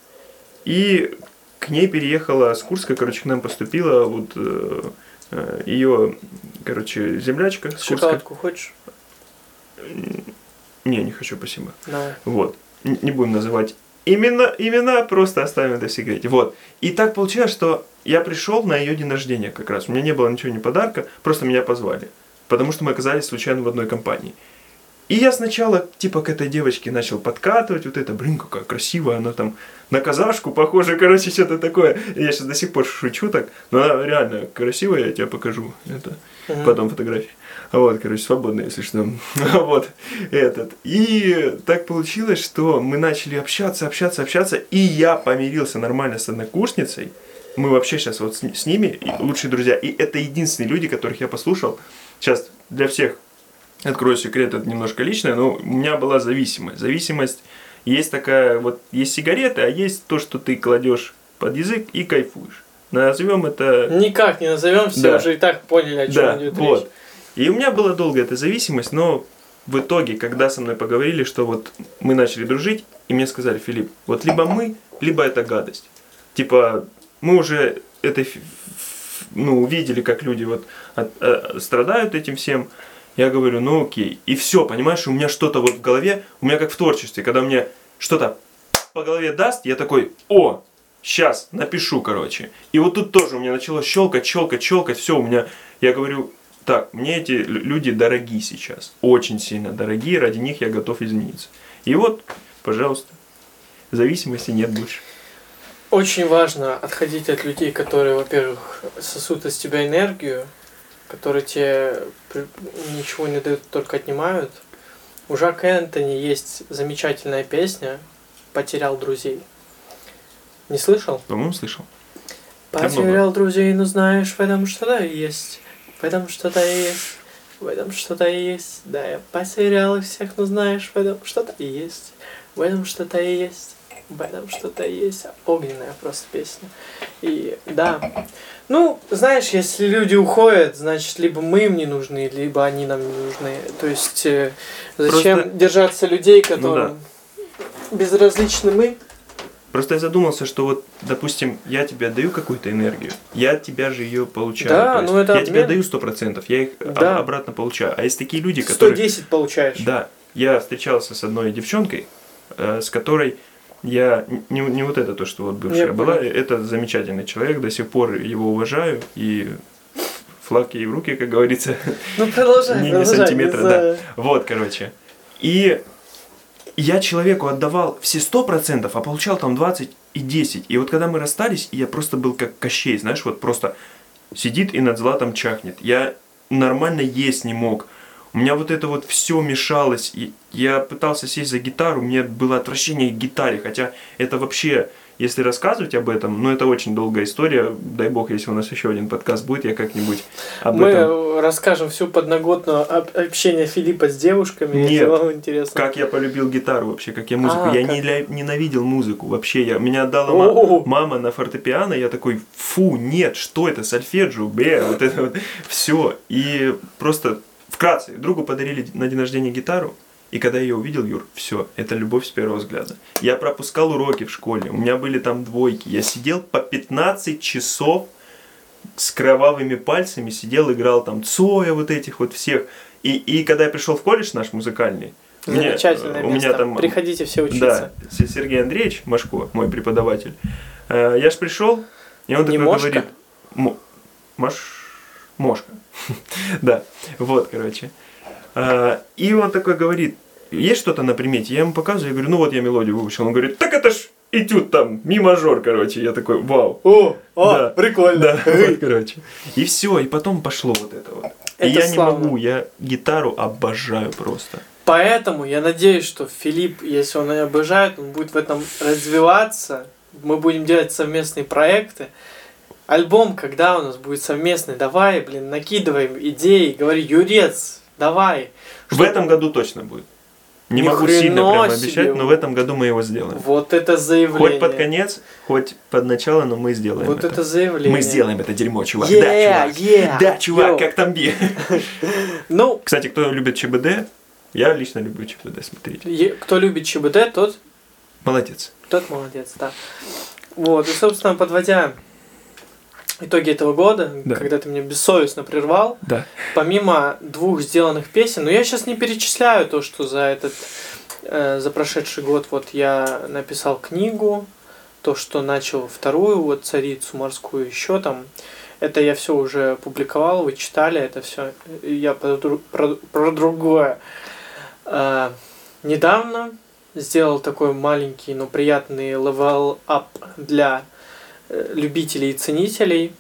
и к ней переехала с Курска, короче, к нам поступила вот э, э ее, короче, землячка. Шоколадку хочешь? Не, не хочу, спасибо. Давай. Вот. Не будем называть именно, имена, просто оставим это в секрете. Вот. И так получилось, что я пришел на ее день рождения как раз. У меня не было ничего, ни подарка, просто меня позвали. Потому что мы оказались случайно в одной компании. И я сначала, типа, к этой девочке начал подкатывать, вот это, блин, какая красивая, она там на казашку похожа, короче, что-то такое. Я сейчас до сих пор шучу так, но она реально красивая, я тебе покажу это, uh-huh. потом фотографии. Вот, короче, свободно, если что. вот, этот. И так получилось, что мы начали общаться, общаться, общаться, и я помирился нормально с однокурсницей. Мы вообще сейчас вот с, с ними лучшие друзья. И это единственные люди, которых я послушал. Сейчас для всех открою секрет, это немножко личное, но у меня была зависимость. Зависимость есть такая, вот есть сигареты, а есть то, что ты кладешь под язык и кайфуешь. Назовем это... Никак не назовем, все да. уже и так поняли, о чем да, идет вот. речь. И у меня была долгая эта зависимость, но в итоге, когда со мной поговорили, что вот мы начали дружить, и мне сказали, Филипп, вот либо мы, либо это гадость. Типа, мы уже это, ну, увидели, как люди вот от, от, страдают этим всем. Я говорю, ну окей. И все, понимаешь, у меня что-то вот в голове, у меня как в творчестве, когда мне что-то по голове даст, я такой, о, сейчас напишу, короче. И вот тут тоже у меня начало щелкать, щелкать, щелкать, все, у меня, я говорю, так, мне эти люди дороги сейчас, очень сильно дорогие, ради них я готов измениться. И вот, пожалуйста, зависимости нет больше. Очень важно отходить от людей, которые, во-первых, сосут из тебя энергию, которые тебе ничего не дают, только отнимают. У Жака Энтони есть замечательная песня «Потерял друзей». Не слышал? По-моему, слышал. Потерял друзей, но знаешь, в этом что-то есть. В этом что-то есть. в этом что-то есть. Да, я потерял их всех, но знаешь, в этом что-то есть. В этом что-то есть. В этом что-то есть. Огненная просто песня. И да. Ну, знаешь, если люди уходят, значит, либо мы им не нужны, либо они нам не нужны. То есть, э, зачем Просто- держаться людей, которым безразличны мы? Просто я задумался, что вот, допустим, я тебе отдаю какую-то энергию, я от тебя же ее получаю. Да, ну это я тебе обмен. даю сто процентов, я их об- Да. обратно получаю. А есть такие люди, которые... 110 получаешь. Да, я встречался с одной девчонкой, э, с которой я не, не вот это то, что вот бывшая Я была, понял. это замечательный человек, до сих пор его уважаю и флаг ей в руки, как говорится. Ну, продолжай, Не- не сантиметра, за- Вот, короче. И я человеку отдавал все сто процентов, а получал там 20 и 10. И вот когда мы расстались, я просто был как Кощей, знаешь, вот просто сидит и над златом чахнет. Я нормально есть не мог. У меня вот это вот все мешалось. Я пытался сесть за гитару, мне было отвращение к гитаре, хотя это вообще, если рассказывать об этом, ну это очень долгая история. Дай бог, если у нас еще один подкаст будет, я как-нибудь об Мы этом расскажем всю подноготную об- общение Филиппа с девушками, Нет. вам интересно. Как я полюбил гитару вообще, как я музыку. А, я как? не ненавидел музыку вообще. Я, меня отдала ма- О. мама на фортепиано, я такой, фу, нет, что это, сольфеджио, бе, вот это вот, все. И просто вкратце, другу подарили на день рождения гитару, и когда я ее увидел, Юр, все, это любовь с первого взгляда. Я пропускал уроки в школе, у меня были там двойки, я сидел по 15 часов с кровавыми пальцами, сидел, играл там Цоя, вот этих вот всех. И, и когда я пришел в колледж наш музыкальный, мне- Замечательное у место. меня там Приходите все учиться. да, Сергей Андреевич Машко, мой преподаватель. Э, Я ж пришел, и он Не такой Мошко? говорит... Мо- Маш... Мошка. да, вот, короче. Э, И он такой говорит, есть что-то на примете? Я ему показываю, я говорю, ну вот я мелодию выучил. Он говорит, так это ж этюд там, ми мажор, короче. Я такой, вау. О, о, Да. прикольно. Да, вот, короче. И все, и потом пошло вот это вот. И Это я не славно. могу, я гитару обожаю просто. Поэтому я надеюсь, что Филипп, если он ее обожает, он будет в этом развиваться. Мы будем делать совместные проекты. Альбом, когда у нас будет совместный, давай, блин, накидываем идеи, говори, Юрец, давай. В Чтоб- этом году точно будет. Не Ни могу сильно прямо себе. обещать, но в этом году мы его сделаем. Вот это заявление. Хоть под конец, хоть под начало, но мы сделаем Вот это. это заявление. Мы сделаем это дерьмо, чувак. Yeah, да, чувак. yeah, Да, чувак, йоу. как там би. Ну, Кстати, кто любит ЧБД, я лично люблю ЧБД, смотрите. е- кто любит ЧБД, тот, Молодец. тот молодец, да. Вот, и, собственно, подводя итоги этого года, Да. когда ты меня бессовестно прервал, Да. помимо двух сделанных песен, но я сейчас не перечисляю то, что за этот, э, за прошедший год вот я написал книгу, то, что начал вторую вот царицу морскую, еще там, это я все уже публиковал, вы читали это все, я про, про- про другое. Э, недавно сделал такой маленький, но приятный up для любителей и ценителей.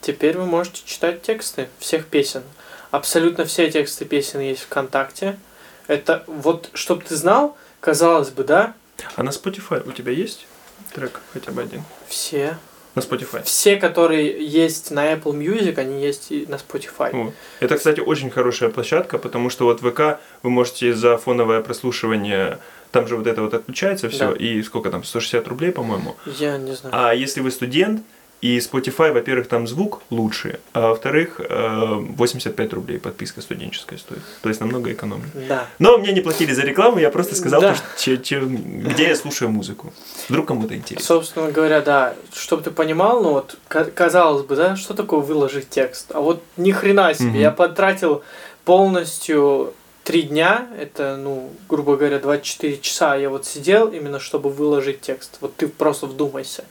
Теперь вы можете читать тексты всех песен. Абсолютно все тексты песен есть ВКонтакте. Это вот, чтоб ты знал, казалось бы, да, А на Spotify у тебя есть трек хотя бы один? все. На Spotify. Все, которые есть на Apple Music, они есть и на Spotify. О, Это, кстати, очень хорошая площадка, потому что вот ВК вы можете за фоновое прослушивание, там же вот это вот отключается все, Да. и сколько там, 160 рублей, по-моему. Я не знаю. А если вы студент, и Spotify, во-первых, там звук лучше, а во-вторых, э, 85 рублей подписка студенческая стоит. То есть намного экономнее. Да. Но мне не платили за рекламу, я просто сказал, Да. то, че- че- где я слушаю музыку. Вдруг кому-то интересно. Собственно говоря, да, чтобы ты понимал, ну вот, ка- казалось бы, да, что такое выложить текст? А вот ни хрена себе, Мгм. я потратил полностью три дня, это, ну, грубо говоря, 24 часа я вот сидел именно, чтобы выложить текст. Вот ты просто вдумайся.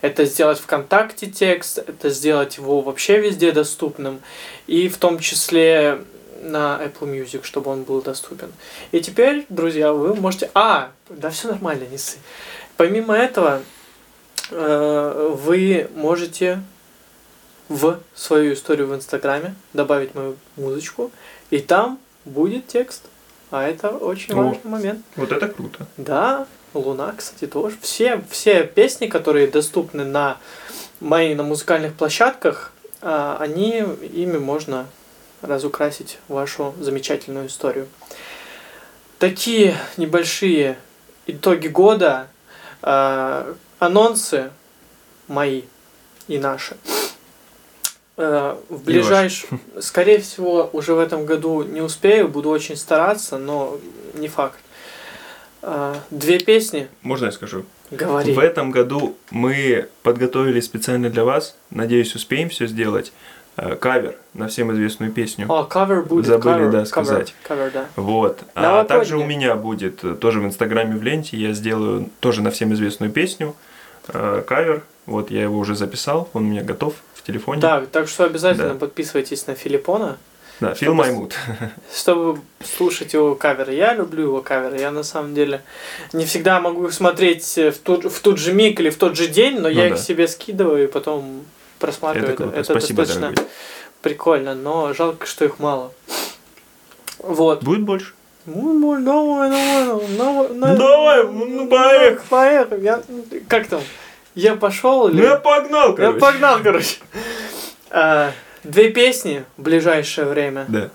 Это сделать ВКонтакте текст, это сделать его вообще везде доступным, и в том числе на Apple Music, чтобы он был доступен. И теперь, друзья, вы можете... А, да все нормально, не ссы. Помимо этого, э, вы можете в свою историю в Инстаграме добавить мою музычку, и там будет текст. А это очень О. важный момент. Вот это круто. Да, Луна, кстати, тоже. Все, все песни, которые доступны на мои на музыкальных площадках, а, они ими можно разукрасить вашу замечательную историю. Такие небольшие итоги года, э, анонсы мои и наши. Э, в ближайшем, скорее всего, уже в этом году не успею, буду очень стараться, но не факт. Э, две песни. Можно я скажу? Говори. В этом году мы подготовили специально для вас, надеюсь, успеем все сделать, э, кавер на всем известную песню. О, кавер будет. Забыли, кавер, да, сказать. Кавер, да. Вот. А также у меня будет э, тоже в Инстаграме в ленте, я сделаю тоже на всем известную песню, э, кавер. Вот я его уже записал, он у меня готов в телефоне. Так, так что обязательно Да. подписывайтесь на Филиппона, Да, Фил Маймут. чтобы слушать его каверы. Я люблю его каверы. Я на самом деле не всегда могу их смотреть в тот, в тот же миг или в тот же день, но я Ну их да. себе скидываю и потом просматриваю. Это круто. Это Спасибо, достаточно дорогой. прикольно, но жалко, что их мало. Вот. Будет больше? Ну, ну, давай, давай, давай, Ну, давай, ну, поехали. Поехали. Я, как там? Я пошел или... Ну я погнал, Я короче. погнал, короче. Две песни в ближайшее время. Да.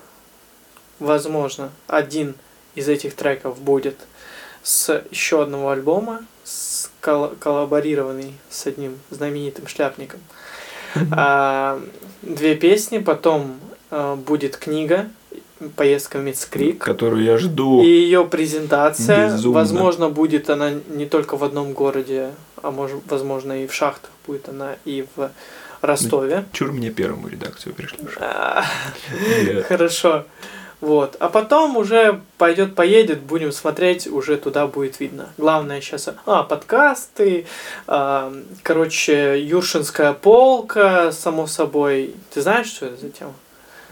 Возможно, один из этих треков будет с еще одного альбома, с кол- коллаборированный с одним знаменитым шляпником. А, Две песни, потом а, будет книга «Поездка в Мицкрик». Которую я жду. И ее презентация, Безумно. возможно, будет она не только в одном городе, а может, возможно, и в шахтах будет она, и в Ростове. Чур мне первому редакцию пришлешь. Хорошо. Вот. А потом уже пойдет, поедет, будем смотреть, уже туда будет видно. Главное сейчас, а, подкасты, а, короче, Юршинская полка, само собой. Ты знаешь, что это за тема?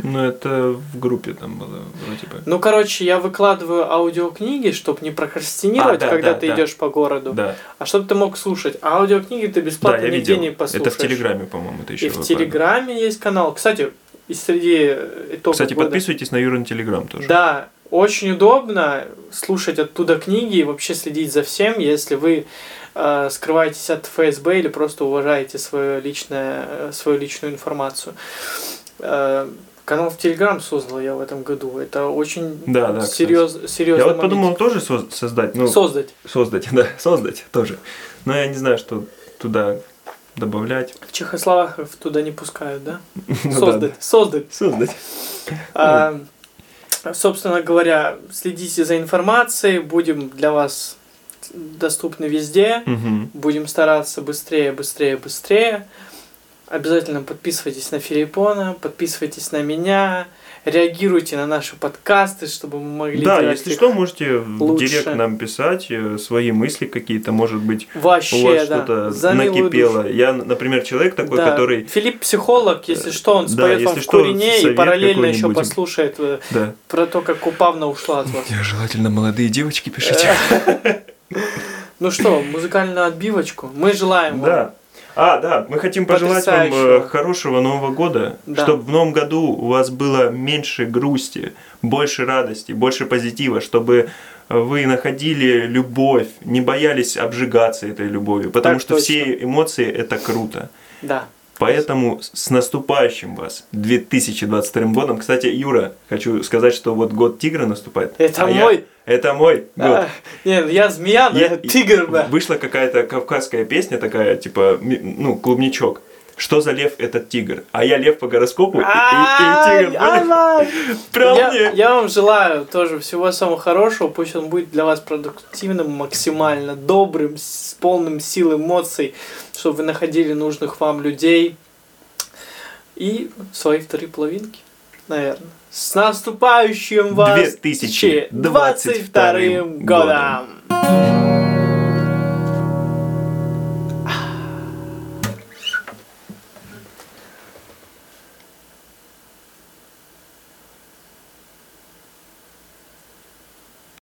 Ну, это в группе там было вроде бы. Ну, короче, я выкладываю аудиокниги, чтобы не прокрастинировать, А, да, когда да, ты да. идешь по городу. Да, А чтобы ты мог слушать. А аудиокниги ты да, бесплатно я нигде видел. не послушаешь. Это в Телеграме, по-моему, это еще И в Телеграме есть канал. Кстати, и среди итогов Кстати, года- подписывайтесь на Юрин Телеграм тоже. Да, очень удобно слушать оттуда книги и вообще следить за всем, если вы э, скрываетесь от ФСБ или просто уважаете свою, личное, э, свою личную информацию. Э, канал в Телеграм создал я в этом году. Это очень Да, да, серьез, серьезный Я вот момент. подумал тоже соз- создать, ну, Создать. создать, да, создать тоже. Но я не знаю, что туда добавлять. В Чехословаков туда не пускают, да? Ну да, Создать. да. Создать. Создать. Собственно говоря, следите за информацией, будем для вас доступны везде, будем стараться быстрее, быстрее, быстрее. Обязательно подписывайтесь на Филиппона, подписывайтесь на меня, реагируйте на наши подкасты, чтобы мы могли Да, делать если их что, можете в лучше. директ нам писать э, свои мысли какие-то, может быть, у вообще, вас да, что-то за милую накипело. душу. Я, например, человек такой, Да. который, Филипп психолог, если что, он да, споет вам если в курине и параллельно еще послушает э, да. про то, как Купавна ушла от вас. Желательно молодые девочки пишите. Ну что, музыкальную отбивочку. Мы желаем вам Да. А, да, мы хотим пожелать вам э, хорошего Нового года, Да. чтобы в Новом году у вас было меньше грусти, больше радости, больше позитива, чтобы вы находили любовь, не боялись обжигаться этой любовью, потому Так что точно. все эмоции это круто. Да. Поэтому с наступающим вас 2022 годом. Кстати, Юра, хочу сказать, что вот год тигра наступает. Это а я- мой. это мой год. А, не, я змея, но Я- я тигр, да. Вышла какая-то кавказская песня такая, типа, ну, клубничок. Что за лев этот тигр? А я лев по гороскопу и, тигр. Я, я вам желаю тоже всего самого хорошего. Пусть он будет для вас продуктивным, максимально добрым, с полным сил эмоций, чтобы вы находили нужных вам людей и свои вторые половинки, наверное. С наступающим вас 2022 годом!